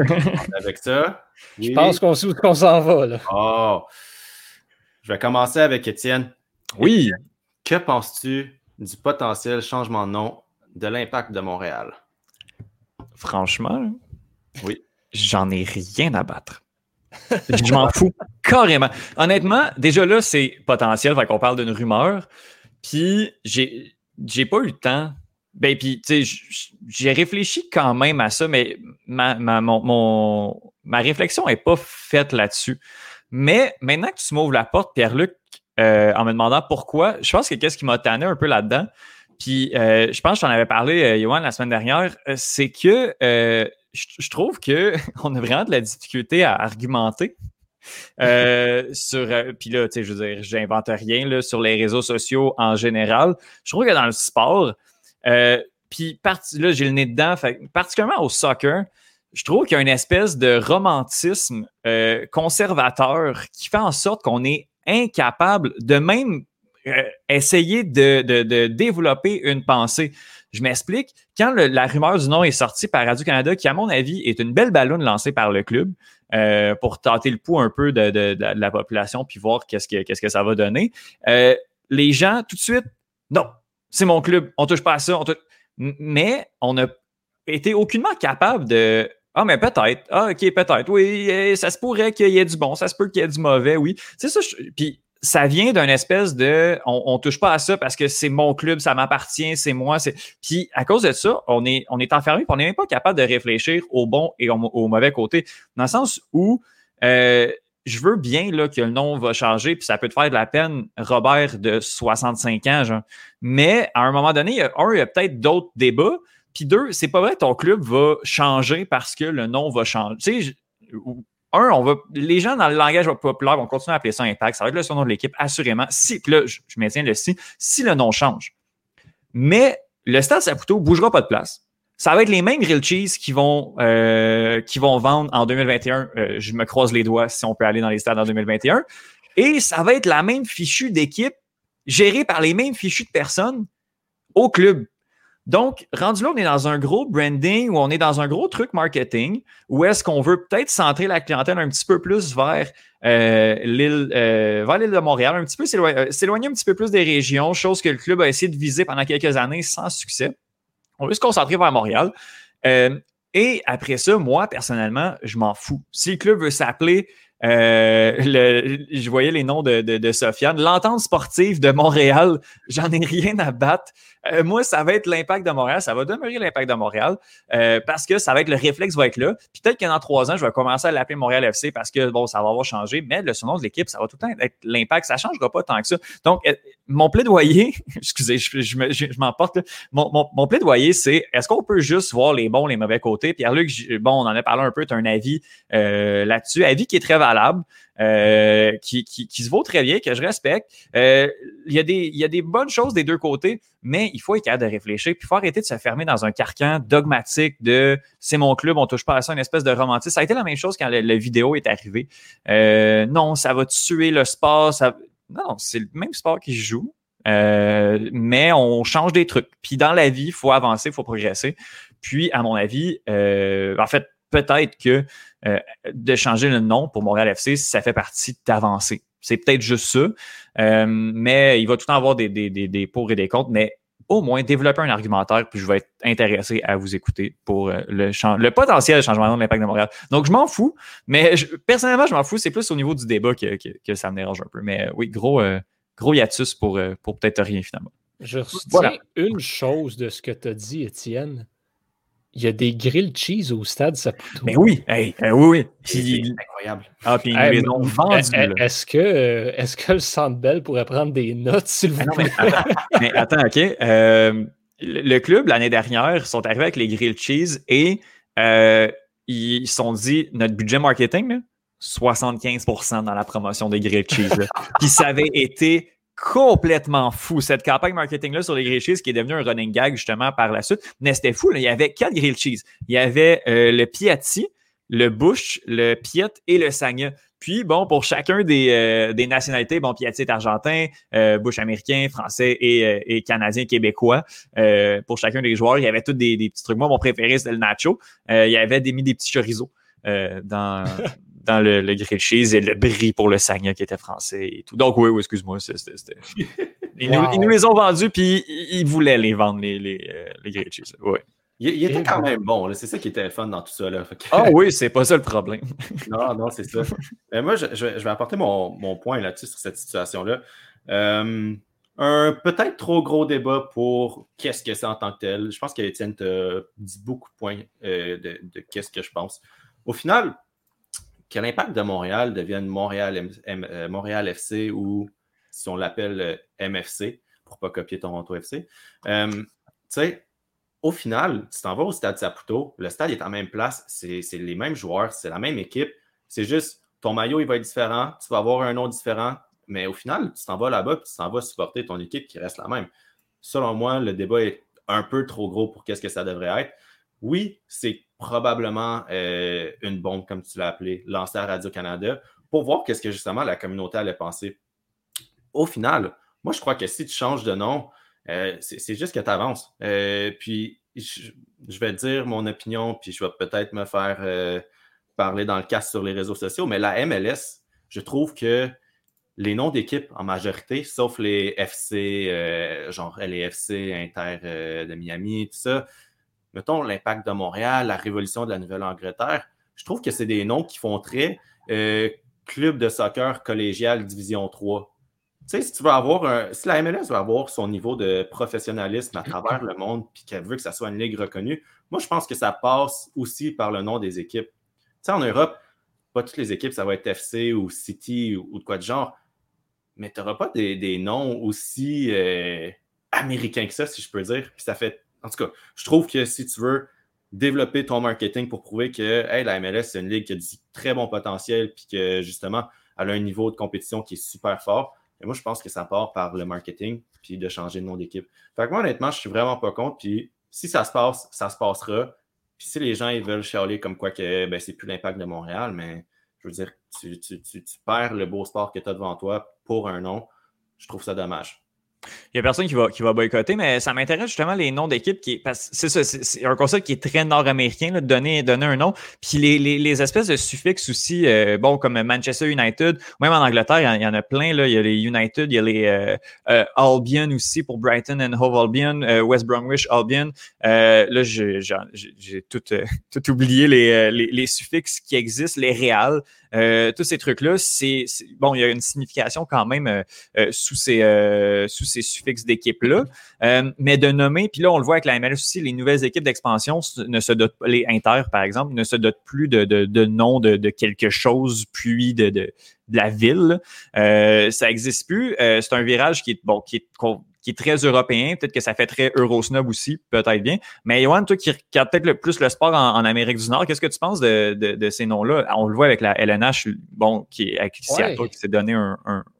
avec ça. [LAUGHS] Je pense qu'on sait où on s'en va. Là. Oh. Je vais commencer avec Étienne. Oui. Que penses-tu du potentiel changement de nom de l'impact de Montréal? Franchement, oui. J'en ai rien à battre. Je m'en fous carrément. Honnêtement, déjà là, c'est potentiel, fait qu'on parle d'une rumeur. Puis j'ai, j'ai pas eu le temps. Ben, puis, tu sais, j'ai réfléchi quand même à ça, mais ma, ma, mon, ma réflexion n'est pas faite là-dessus. Mais maintenant que tu m'ouvres la porte, Pierre-Luc, euh, en me demandant pourquoi, je pense que qu'est-ce qui m'a tanné un peu là-dedans, puis euh, je pense que j'en avais parlé, euh, Johan, la semaine dernière, c'est que je, trouve qu'on [LAUGHS] a vraiment de la difficulté à argumenter. Euh, [LAUGHS] sur euh, puis là tu sais je veux dire j'invente rien là, sur les réseaux sociaux en général je trouve que dans le sport euh, puis là j'ai le nez dedans particulièrement au soccer je trouve qu'il y a une espèce de romantisme conservateur qui fait en sorte qu'on est incapable de même essayer de, de, développer une pensée. Je m'explique. Quand la rumeur du nom est sortie par Radio-Canada, qui, à mon avis, est une belle ballonne lancée par le club euh, pour tenter le pouls un peu de, la population puis voir qu'est-ce que, qu'est-ce que ça va donner, euh, les gens, tout de suite, non, c'est mon club, on touche pas à ça. Mais on n'a été aucunement capable de ah, mais peut-être. Ah, OK, peut-être. Oui, eh, ça se pourrait qu'il y ait du bon, ça se peut qu'il y ait du mauvais, oui. C'est ça. Puis ça vient d'une espèce de on, touche pas à ça parce que c'est mon club, ça m'appartient, c'est moi. Puis à cause de ça, on est, on est enfermé, on n'est même pas capable de réfléchir au bon et au, mauvais côté. Dans le sens où euh, je veux bien là, que le nom va changer, puis ça peut te faire de la peine, Robert de 65 ans, genre. Mais à un moment donné, il y a, un, il y a peut-être d'autres débats. Puis deux, c'est pas vrai que ton club va changer parce que le nom va changer. Tu sais, un, on va, les gens dans le langage populaire vont continuer à appeler ça Impact. Ça va être le surnom de l'équipe, assurément. Si, là, je, maintiens le si, si le nom change. Mais le Stade Saputo bougera pas de place. Ça va être les mêmes grilled cheese qui vont, euh, qui vont vendre en 2021. Euh, je me croise les doigts si on peut aller dans les stades en 2021. Et ça va être la même fichue d'équipe gérée par les mêmes fichus de personnes au club. Donc, rendu là, on est dans un gros branding ou on est dans un gros truc marketing où est-ce qu'on veut peut-être centrer la clientèle un petit peu plus vers euh, l'île euh, l'île de Montréal, un petit peu euh, s'éloigner un petit peu plus des régions, chose que le club a essayé de viser pendant quelques années sans succès. On veut se concentrer vers Montréal. et après ça, moi, personnellement, je m'en fous. Si le club veut s'appeler je voyais les noms de, de Sofiane. L'entente sportive de Montréal, j'en ai rien à battre. Euh, moi, ça va être l'impact de Montréal. Ça va demeurer l'impact de Montréal euh, parce que ça va être le réflexe va être là. Peut-être que dans trois ans, je vais commencer à l'appeler Montréal FC parce que bon, ça va avoir changé, mais le surnom de l'équipe, ça va tout le temps être l'impact. Ça ne changera pas tant que ça. Donc, euh, mon plaidoyer, [LAUGHS] excusez, je, m'emporte. Mon, mon, mon, plaidoyer, c'est est-ce qu'on peut juste voir les bons, les mauvais côtés? Pierre-Luc, bon, on en a parlé un peu, tu as un avis là-dessus, avis qui est très valable. Euh, qui, qui, qui, se vaut très bien, que je respecte. Euh, il, y a des, il y a des bonnes choses des deux côtés, mais il faut être capable de réfléchir, puis il faut arrêter de se fermer dans un carcan dogmatique de c'est mon club, on touche pas à ça, une espèce de romantisme. Ça a été la même chose quand la, vidéo est arrivée. Euh, non, ça va tuer le sport. Ça... Non, c'est le même sport qui joue. Euh, mais on change des trucs. Puis dans la vie, il faut avancer, il faut progresser. Puis, à mon avis, euh, en fait, peut-être que euh, de changer le nom pour Montréal FC, ça fait partie d'avancer. C'est peut-être juste ça, euh, mais il va tout le temps avoir des, des, des, pour et des contre, mais au moins développer un argumentaire, puis je vais être intéressé à vous écouter pour euh, le, le potentiel changement de l'impact de Montréal. Donc, je m'en fous, mais personnellement, je m'en fous. C'est plus au niveau du débat que, que, ça me dérange un peu. Mais oui, gros, gros hiatus pour, pour peut-être rien finalement. Je retiens une chose de ce que tu as dit, Étienne il y a des grilled cheese au stade Saputo. Mais oui, hey, euh, oui, oui. C'est incroyable. Ah, puis ils les ont vendus. Est-ce que, est que le Centre Bell pourrait prendre des notes, s'il vous ah plaît? [LAUGHS] mais, attends, OK. Euh, le club, l'année dernière, sont arrivés avec les grilled cheese et euh, ils se sont dit notre budget marketing, 75% dans la promotion des grilled cheese. [LAUGHS] Puis ça avait été complètement fou. Cette campagne marketing-là sur les grilled cheese qui est devenue un running gag justement par la suite. Mais c'était fou. Il y avait quatre grilled cheese. Il y avait euh, le Piatti, le Bush, le Piet et le Sagna. Puis, bon, pour chacun des, euh, nationalités, bon, Piatti est argentin, euh, Bush américain, français et, canadien, québécois. pour chacun des joueurs, il y avait tous des, petits trucs. Moi, mon préféré, c'était le nacho. il y avait des, mis des petits chorizo dans, [LAUGHS] dans le, le grill cheese et le brie pour le Sagna qui était français et tout. Donc, oui, oui, excuse-moi. C'était, [LAUGHS] ils, nous, les ont vendus, puis ils voulaient les vendre, les, les, les grill cheese. Oui. Il, était quand même bon. C'est ça qui était fun dans tout ça. Ah [LAUGHS] oui, c'est pas ça le problème. [LAUGHS] non, non, c'est ça. Mais moi, je, vais apporter mon, point là-dessus sur cette situation-là. Euh, un peut-être trop gros débat pour qu'est-ce que c'est en tant que tel. Je pense qu'Étienne t'a dit beaucoup de points euh, de, qu'est-ce que je pense. Au final, que l'impact de Montréal devienne Montréal, euh, FC ou si on l'appelle MFC, pour pas copier Toronto FC, tu sais, au final, tu t'en vas au stade Saputo, le stade est en même place, c'est les mêmes joueurs, c'est la même équipe. C'est juste ton maillot, il va être différent, tu vas avoir un nom différent, mais au final, tu t'en vas là-bas tu t'en vas supporter ton équipe qui reste la même. Selon moi, le débat est un peu trop gros pour qu'est-ce que ça devrait être. Oui, c'est probablement euh, une bombe, comme tu l'as appelé, lancée à Radio-Canada, pour voir qu'est-ce que justement la communauté allait penser. Au final, moi, je crois que si tu changes de nom, euh, c'est juste que tu avances. Euh, puis, je, vais dire mon opinion, puis je vais peut-être me faire parler dans le cas sur les réseaux sociaux, mais la MLS, je trouve que les noms d'équipes en majorité, sauf les FC, genre LFC, Inter de Miami, tout ça, mettons l'impact de Montréal, la révolution de la Nouvelle-Angleterre, je trouve que c'est des noms qui font très club de soccer collégial Division 3 tu sais, si tu veux avoir un, si la MLS veut avoir son niveau de professionnalisme à [CLEARS THROAT] travers le monde, puis qu'elle veut que ça soit une ligue reconnue, moi, je pense que ça passe aussi par le nom des équipes. Tu sais, en Europe, pas toutes les équipes, ça va être FC ou City ou, de quoi de genre, mais tu n'auras pas des, noms aussi euh, américains que ça, si je peux dire. Puis ça fait, en tout cas, je trouve que si tu veux développer ton marketing pour prouver que hey, la MLS, c'est une ligue qui a du très bon potentiel, puis que justement, elle a un niveau de compétition qui est super fort, et moi, je pense que ça part par le marketing puis de changer de nom d'équipe. Fait que moi, honnêtement, je suis vraiment pas contre. Puis si ça se passe, ça se passera. Puis si les gens ils veulent chialer comme quoi que ben, c'est plus l'impact de Montréal, mais je veux dire, tu, tu, tu perds le beau sport que tu as devant toi pour un nom. Je trouve ça dommage. Il n'y a personne qui va, qui va boycotter, mais ça m'intéresse justement les noms d'équipes qui. C'est ça, c'est un concept qui est très nord-américain, de donner, donner un nom. Puis les, les, les espèces de suffixes aussi, euh, bon, comme Manchester United, même en Angleterre, il y, en, a plein. Là. Il y a les United, il y a les euh, euh, Albion aussi pour Brighton and Hove Albion, West Bromwich Albion. là, j'ai tout, [LAUGHS] tout oublié les, les, les, suffixes qui existent, les réals. Euh, tous ces trucs-là, c'est bon, il y a une signification quand même euh, euh, sous ces sous ces suffixes d'équipe-là. mais de nommer, puis là, on le voit avec la MLS aussi, les nouvelles équipes d'expansion ne se dotent les Inter, par exemple, ne se dotent plus de, de, de nom de, de, quelque chose, puis de, de, la ville. ça n'existe plus. c'est un virage qui est bon, qui est qui est très européen. Peut-être que ça fait très Eurosnob aussi, peut-être bien. Mais Yoann, toi qui regardes peut-être le plus le sport en, Amérique du Nord, qu'est-ce que tu penses de, de, ces noms-là? On le voit avec la LNH, bon, qui est avec Seattle, qui s'est donné un,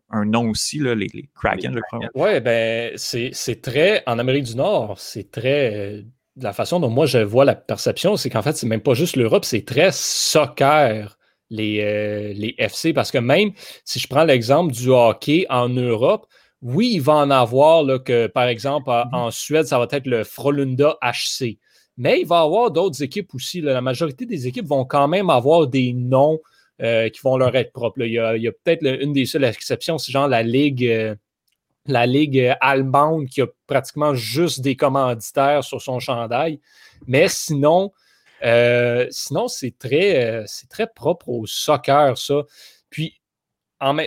un, nom aussi, là, les, les Kraken, je crois. Oui, ben, c'est très, en Amérique du Nord, c'est très, euh, la façon dont moi je vois la perception, c'est qu'en fait, c'est même pas juste l'Europe, c'est très soccer. Les, euh, les FC, parce que même si je prends l'exemple du hockey en Europe, oui, il va en avoir, là, que, par exemple, mm-hmm. en Suède, ça va être le Frolunda HC. Mais il va y avoir d'autres équipes aussi. La majorité des équipes vont quand même avoir des noms euh, qui vont leur être propres. Il y a, peut-être une des seules exceptions, c'est genre la Ligue, euh, la Ligue allemande qui a pratiquement juste des commanditaires sur son chandail. Mais sinon, euh, sinon c'est très, c'est très propre au soccer, ça. Puis,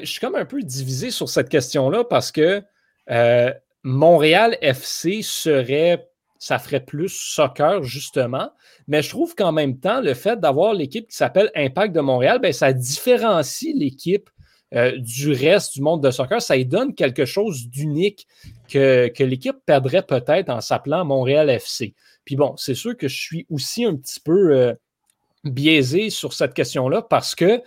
je suis comme un peu divisé sur cette question-là parce que euh, Montréal FC serait, ça ferait plus soccer, justement. Mais je trouve qu'en même temps, le fait d'avoir l'équipe qui s'appelle Impact de Montréal, ben, ça différencie l'équipe euh, du reste du monde de soccer, ça lui donne quelque chose d'unique que, que l'équipe perdrait peut-être en s'appelant Montréal FC. Puis bon, c'est sûr que je suis aussi un petit peu euh, biaisé sur cette question-là parce que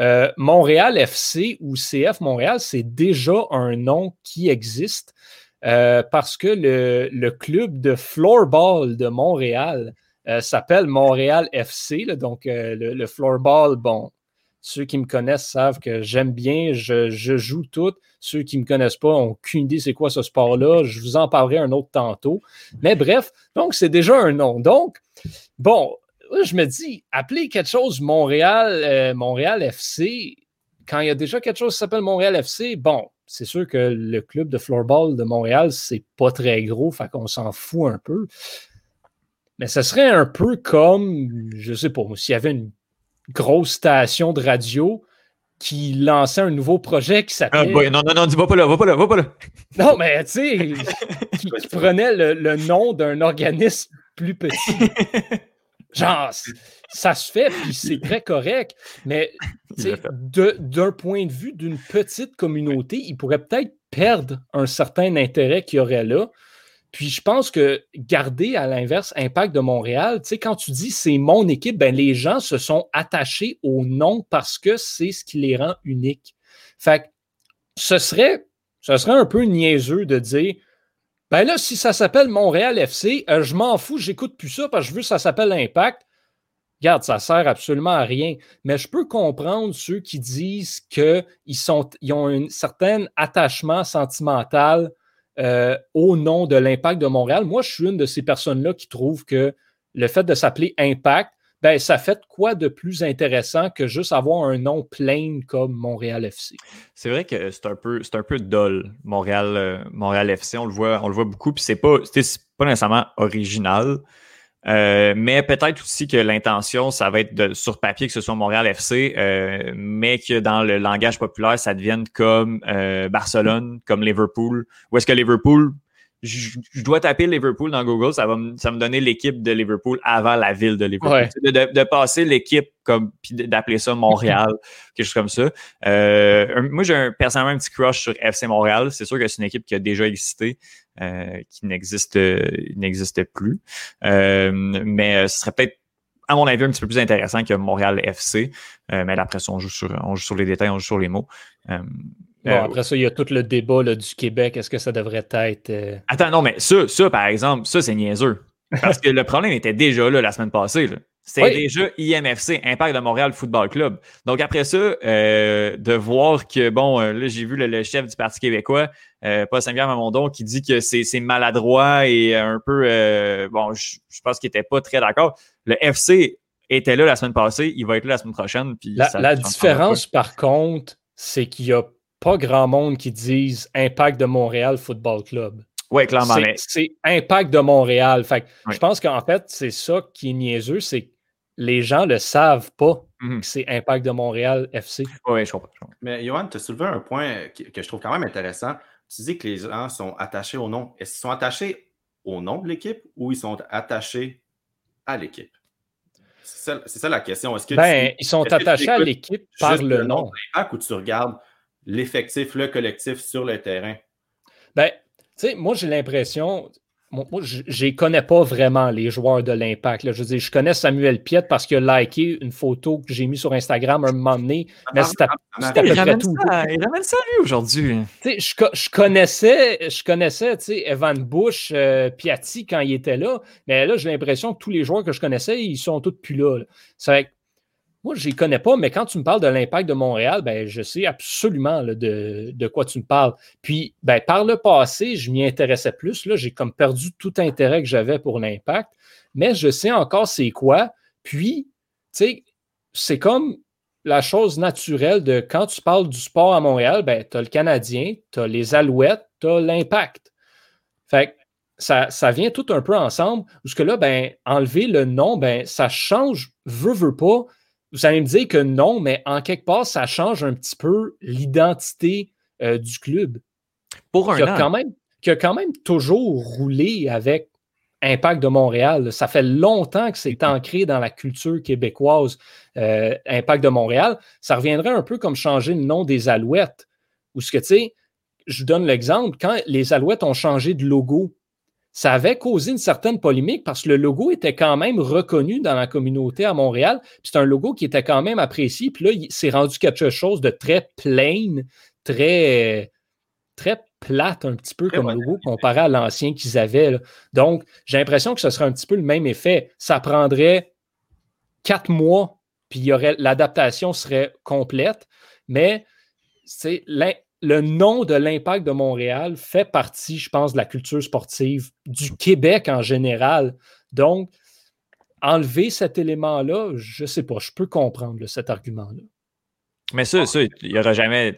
euh, Montréal FC ou CF Montréal, c'est déjà un nom qui existe parce que le, club de floorball de Montréal s'appelle Montréal FC. donc le, floorball, bon, ceux qui me connaissent savent que j'aime bien, je, joue tout. Ceux qui ne me connaissent pas ont aucune idée c'est quoi ce sport-là. Je vous en parlerai un autre tantôt. Mais bref, donc c'est déjà un nom. Donc, bon, je me dis, appeler quelque chose Montréal, euh, Montréal FC, quand il y a déjà quelque chose qui s'appelle Montréal FC, bon, c'est sûr que le club de floorball de Montréal, c'est pas très gros, fait qu'on s'en fout un peu. Mais ce serait un peu comme, je sais pas, s'il y avait une grosse station de radio qui lançait un nouveau projet qui s'appelait. Ah, non, non, non, dis va pas là, va pas là, va pas là. [LAUGHS] Non, mais tu sais, [LAUGHS] qui, prenait le, nom d'un organisme plus petit. [LAUGHS] Genre, [LAUGHS] ça se fait, puis c'est très correct, mais d'un point de vue d'une petite communauté, il pourrait peut-être perdre un certain intérêt qu'il y aurait là. Puis je pense que garder à l'inverse Impact de Montréal, tu sais, quand tu dis c'est mon équipe, ben les gens se sont attachés au nom parce que c'est ce qui les rend uniques. Fait que ce serait, ce serait un peu niaiseux de dire ben là, si ça s'appelle Montréal FC, euh, je m'en fous, j'écoute plus ça parce que je veux que ça s'appelle Impact. Regarde, ça sert absolument à rien. Mais je peux comprendre ceux qui disent qu'ils ils ont un certain attachement sentimental euh, au nom de l'impact de Montréal. Moi, je suis une de ces personnes-là qui trouve que le fait de s'appeler Impact, ben, ça fait quoi de plus intéressant que juste avoir un nom plein comme Montréal FC? C'est vrai que c'est un peu, c'est un peu dull, Montréal, euh, Montréal FC. On le voit, on le voit beaucoup, puis c'est pas, pas nécessairement original. Euh, mais peut-être aussi que l'intention, ça va être de, sur papier que ce soit Montréal FC, euh, mais que dans le langage populaire, ça devienne comme Barcelone, comme Liverpool. Ou est-ce que Liverpool, je, dois taper Liverpool dans Google, ça va me, ça me donner l'équipe de Liverpool avant la ville de Liverpool. De, de, passer l'équipe comme puis d'appeler ça Montréal, [LAUGHS] quelque chose comme ça. moi, j'ai un, personnellement un petit crush sur FC Montréal. C'est sûr que c'est une équipe qui a déjà existé. Euh, qui n'existe n'existe plus. Euh, mais ce serait peut-être à mon avis, un petit peu plus intéressant que Montréal FC. Euh, mais après ça, on joue, sur, on joue sur les détails, on joue sur les mots. Bon, après ça, il y a tout le débat du Québec. Est-ce que ça devrait être. Attends, non, mais ça, ça, par exemple, ça, c'est niaiseux. Parce que le problème était déjà là la semaine passée. C'est déjà IMFC, Impact de Montréal Football Club. Donc après ça, euh, de voir que, bon, euh, là, j'ai vu le, chef du Parti québécois, euh, Paul Saint-Pierre Mamondon, qui dit que c'est maladroit et un peu, euh, bon, je, pense qu'il n'était pas très d'accord. Le FC était là la semaine passée, il va être là la semaine prochaine. Puis la, la différence, par contre, c'est qu'il n'y a pas grand monde qui dise Impact de Montréal Football Club. Oui, clairement. C'est Impact de Montréal. Fait Je pense qu'en fait, c'est ça qui est niaiseux, c'est les gens ne le savent pas mhm. que c'est Impact de Montréal FC. Oui, je comprends, Mais Johan, tu as soulevé un point que, je trouve quand même intéressant. Tu dis que les gens sont attachés au nom. Est-ce qu'ils sont attachés au nom de l'équipe ou ils sont attachés à l'équipe? C'est ça, la question. Est-ce que ben, ils sont attachés à l'équipe par le nom. Ou tu regardes l'effectif, le collectif sur le terrain? Ben, tu sais, moi, j'ai l'impression, moi, je ne connais pas vraiment les joueurs de l'Impact. Je veux dire, je connais Samuel Piet parce qu'il a liké une photo que j'ai mise sur Instagram un moment donné, mais ah, c'était à, ah, peu près tout. il ramène ça lui aujourd'hui. Je, je, connaissais, je connaissais Evan Bush, euh, Piatti quand il était là, mais là, j'ai l'impression que tous les joueurs que je connaissais, ils sont tous plus là. là. C'est moi, je ne connais pas, mais quand tu me parles de l'impact de Montréal, ben, je sais absolument de, quoi tu me parles. Puis, ben, par le passé, je m'y intéressais plus. J'ai comme perdu tout intérêt que j'avais pour l'impact, mais je sais encore c'est quoi. Puis, tu sais, c'est comme la chose naturelle de quand tu parles du sport à Montréal, ben, tu as le Canadien, tu as les Alouettes, tu as l'impact. Fait ça, ça, vient tout un peu ensemble. Parce que là, ben, enlever le nom, ben, ça change, veut, veut pas vous allez me dire que non, mais en quelque part, ça change un petit peu l'identité euh, du club. Pour un qui a, Quand même, qui a quand même toujours roulé avec Impact de Montréal. Ça fait longtemps que c'est ancré dans la culture québécoise, euh, Impact de Montréal. Ça reviendrait un peu comme changer le nom des Alouettes. Ou ce que, tu sais, je vous donne l'exemple, quand les Alouettes ont changé de logo, ça avait causé une certaine polémique parce que le logo était quand même reconnu dans la communauté à Montréal. C'est un logo qui était quand même apprécié. Puis là, c'est rendu quelque chose de très plain, très, très plate un petit peu comme logo comparé à l'ancien qu'ils avaient. Donc, j'ai l'impression que ce serait un petit peu le même effet. Ça prendrait quatre mois, puis l'adaptation serait complète, mais c'est le nom de l'impact de Montréal fait partie, je pense, de la culture sportive du Québec en général. Donc, enlever cet élément-là, je ne sais pas, je peux comprendre cet argument-là. Mais ça, ça, il n'y aura jamais,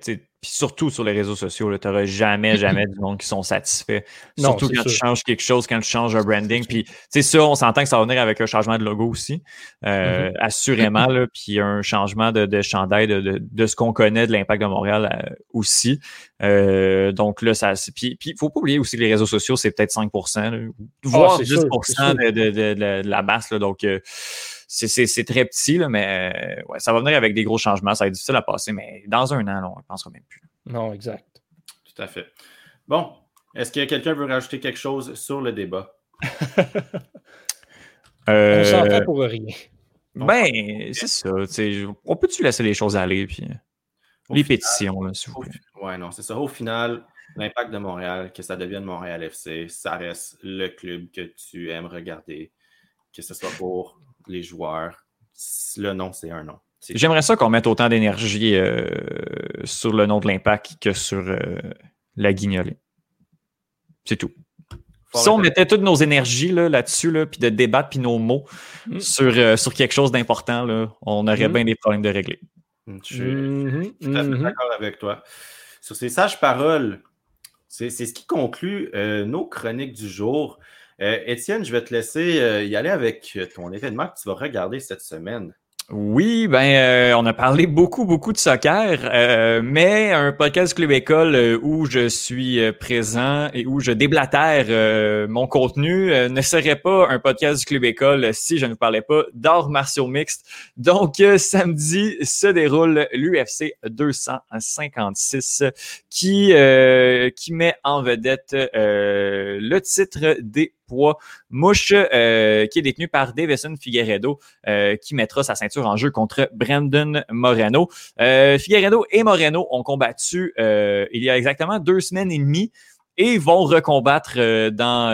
surtout sur les réseaux sociaux, tu n'auras jamais, [CLEARS THROAT] jamais du monde qui sont satisfaits. surtout quand tu changes quelque chose, quand tu changes un branding. Puis, ça, on s'entend que ça va venir avec un changement de logo aussi, euh, mm-hmm. assurément. Là, puis un changement de, de chandail de, de, ce qu'on connaît de l'impact de Montréal euh, aussi. Euh, donc là, ça. Puis il ne faut pas oublier aussi que les réseaux sociaux, c'est peut-être 5% voire 10 ah, de, de, la masse. Là, donc, c'est très petit, là, mais ouais, ça va venir avec des gros changements. Ça va être difficile à passer, mais dans un an, on ne pensera même plus. Non, exact. Tout à fait. Bon, est-ce que quelqu'un veut rajouter quelque chose sur le débat? [LAUGHS] euh... On s'entend pour rien. Ben, c'est ça. On peut-tu laisser les choses aller? Puis... les pétitions, là, s'il vous plaît. Ouais, non, c'est ça. Au final, l'impact de Montréal, que ça devienne Montréal FC, ça reste le club que tu aimes regarder, que ce soit pour les joueurs. Le nom, c'est un nom. J'aimerais ça qu'on mette autant d'énergie euh, sur le nom de l'impact que sur euh, la guignolée. C'est tout. si on mettait toutes nos énergies là-dessus, là, puis de débattre, puis nos mots mm. sur, euh, sur quelque chose d'important, on aurait mm. bien des problèmes de régler. Mm, je suis mm-hmm. tout à fait mm-hmm. d'accord avec toi. Sur ces sages paroles, c'est ce qui conclut nos chroniques du jour. Étienne, je vais te laisser y aller avec ton événement que tu vas regarder cette semaine. Oui, ben euh, on a parlé beaucoup, beaucoup de soccer, euh, mais un podcast Club École euh, où je suis présent et où je déblatère mon contenu ne serait pas un podcast du Club École si je ne parlais pas d'arts martiaux mixtes. Donc samedi se déroule l'UFC 256 qui qui met en vedette le titre des poids mouche euh, qui est détenu par Davison Figueredo euh, qui mettra sa ceinture en jeu contre Brandon Moreno. Euh, Figueredo et Moreno ont combattu il y a exactement deux semaines et demie et vont recombattre dans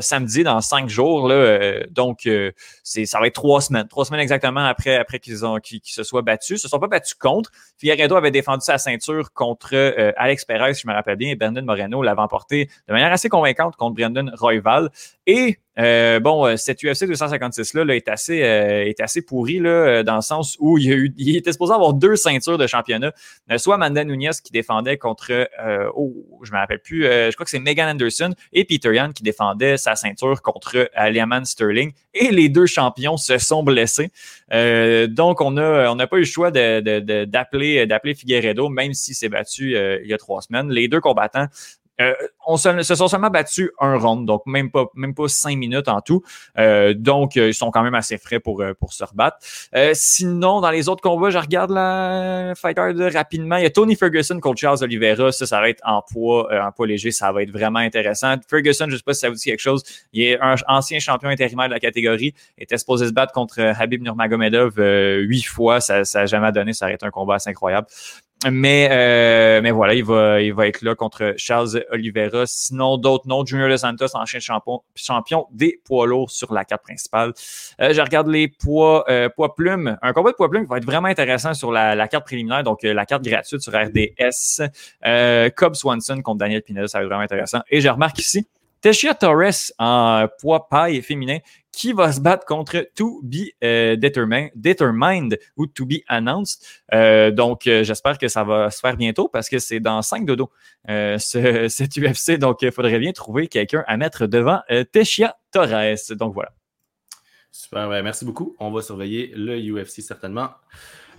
samedi, dans cinq jours. Là, euh, donc, euh, ça va être trois semaines. Trois semaines exactement après, après qu'ils, ont, qu'ils, se soient battus. Ils se sont pas battus contre. Figueredo avait défendu sa ceinture contre euh, Alex Perez, si je me rappelle bien, et Brandon Moreno l'avait emporté de manière assez convaincante contre Brandon Royval. Et euh, bon, euh, cette UFC 256-là est, assez, euh, est assez pourri là, dans le sens où il, y a eu, il était supposé avoir deux ceintures de championnat. soit Amanda Nunez qui défendait contre, oh, je ne me rappelle plus, je crois que c'est Megan Anderson, et Peter Yan qui défendait sa ceinture contre Aliaman Sterling. Et les deux champions se sont blessés. donc, on n'a on a pas eu le choix d'appeler de, Figueredo, même s'il s'est battu il y a trois semaines. Les deux combattants euh, on se, sont seulement battus un round, donc même pas, même pas cinq minutes en tout. Euh, donc, euh, ils sont quand même assez frais pour, pour se rebattre. sinon, dans les autres combats, je regarde la fighter rapidement. Il y a Tony Ferguson contre Charles Oliveira. Ça, ça va être en poids, en poids léger. Ça va être vraiment intéressant. Ferguson, je ne sais pas si ça vous dit quelque chose. Il est un ancien champion intérimaire de la catégorie. Il était supposé se battre contre Habib Nurmagomedov huit fois. Ça n'a jamais donné. Ça aurait été un combat assez incroyable. Mais, euh, mais voilà, il va, il va être là contre Charles Oliveira. Sinon, d'autres noms, Junior Dos Santos, ancien champion, champion des poids lourds sur la carte principale. Euh, je regarde les poids, euh, poids plumes. Un combat de poids plumes va être vraiment intéressant sur la, la carte préliminaire, donc la carte gratuite sur RDS. Cobb Swanson contre Daniel Pineda, ça va être vraiment intéressant. Et je remarque ici, Teshia Torres en poids paille féminin qui va se battre contre To Be euh, determined, ou To Be Announced. Euh, donc, euh, j'espère que ça va se faire bientôt parce que c'est dans 5 dodo ce, [LAUGHS] cet UFC. Donc, il faudrait bien trouver quelqu'un à mettre devant Teshia Torres. Donc, voilà. Super, merci beaucoup. On va surveiller le UFC certainement.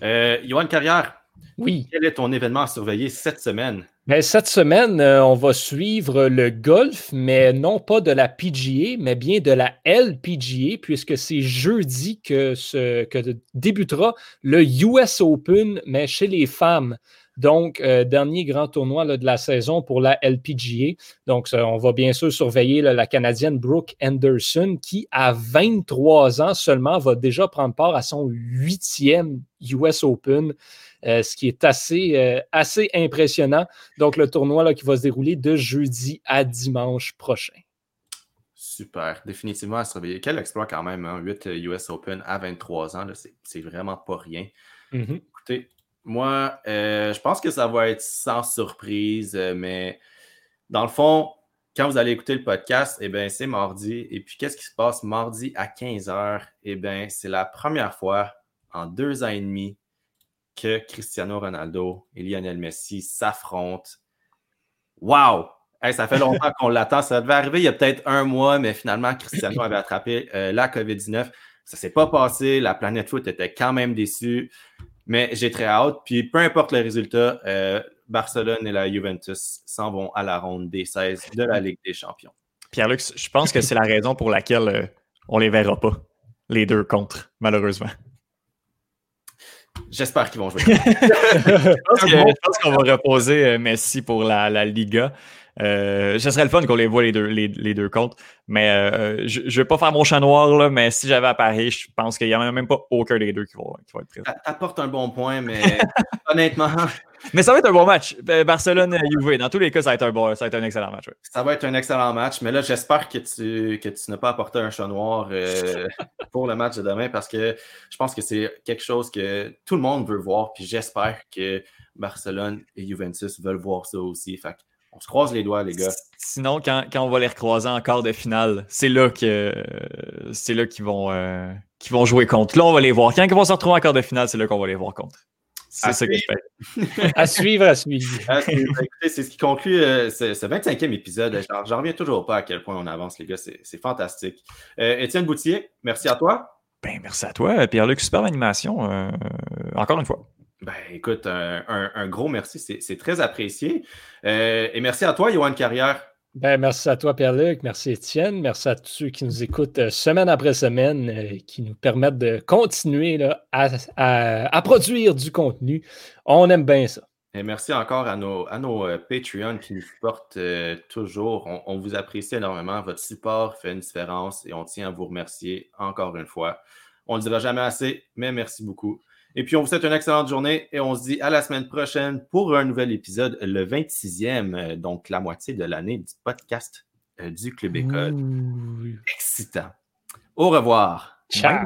Yoann Carrière, Oui. Quel est ton événement à surveiller cette semaine? Ben, cette semaine, euh, on va suivre le golf, mais non pas de la PGA, mais bien de la LPGA, puisque c'est jeudi que, ce, que débutera le US Open, mais chez les femmes. Donc, euh, dernier grand tournoi de la saison pour la LPGA. Donc, on va bien sûr surveiller la Canadienne Brooke Anderson, qui, à 23 ans seulement, va déjà prendre part à son huitième US Open. Euh, ce qui est assez, euh, assez impressionnant. Donc, le tournoi là, qui va se dérouler de jeudi à dimanche prochain. Super, définitivement à surveiller. Quel exploit quand même, 8 hein? US Open à 23 ans, c'est vraiment pas rien. Mm-hmm. Écoutez, moi, euh, je pense que ça va être sans surprise, mais dans le fond, quand vous allez écouter le podcast, eh bien, c'est mardi. Et puis, qu'est-ce qui se passe mardi à 15h? Eh bien, c'est la première fois en deux ans et demi que Cristiano Ronaldo et Lionel Messi s'affrontent. Wow! ça fait longtemps qu'on l'attend. Ça devait arriver il y a peut-être un mois, mais finalement, Cristiano avait attrapé euh, la COVID-19. Ça ne s'est pas passé. La planète foot était quand même déçue. Mais j'ai très hâte. Puis peu importe le résultat, euh, Barcelone et la Juventus s'en vont à la ronde des 16 de la Ligue des Champions. Pierre-Luc, je pense que c'est la raison pour laquelle euh, on ne les verra pas, les deux contre, malheureusement. J'espère qu'ils vont jouer. [LAUGHS] je pense qu'on va reposer euh, Messi pour la, Liga. Euh, ce serait le fun qu'on les voit les deux, les, deux comptes. Mais euh, je ne vais pas faire mon chat noir, là, mais si j'avais à Paris, je pense qu'il n'y a même pas aucun des deux qui va être présent. T'apportes un bon point, mais [LAUGHS] honnêtement. Mais ça va être un bon match. Barcelone-Juve, dans tous les cas, ça va être un, bon, ça va être un excellent match. Ça va être un excellent match, mais là, j'espère que tu, que tu n'as pas apporté un chat noir euh, [LAUGHS] pour le match de demain parce que je pense que c'est quelque chose que tout le monde veut voir. Puis j'espère que Barcelone et Juventus veulent voir ça aussi. Fait on se croise les doigts, les gars. Sinon, quand, on va les recroiser en quart de finale, c'est là que c'est là qu'ils vont, euh, vont jouer contre. Là, on va les voir. Quand ils vont se retrouver en quart de finale, c'est là qu'on va les voir contre. C'est ça que je fais. à suivre, à suivre. c'est ce qui conclut euh, ce, 25e épisode. J'en reviens toujours pas à quel point on avance, les gars. C'est fantastique. Euh, Étienne Boutier, merci à toi. Ben, merci à toi, Pierre-Luc. Super animation. encore une fois. Ben, écoute, un, gros merci, c'est très apprécié. Euh, et merci à toi, Johan Carrière. Ben, merci à toi, Pierre-Luc. Merci, Étienne. Merci à tous ceux qui nous écoutent euh, semaine après semaine, euh, qui nous permettent de continuer à, produire du contenu. On aime bien ça. Et merci encore à nos, à nos Patreons qui nous supportent toujours. On, on, vous apprécie énormément. Votre support fait une différence et on tient à vous remercier encore une fois. On ne le dira jamais assez, mais merci beaucoup. Et puis, on vous souhaite une excellente journée et on se dit à la semaine prochaine pour un nouvel épisode, le 26e, euh, donc la moitié de l'année du podcast euh, du Club École. Excitant. Au revoir. Ciao.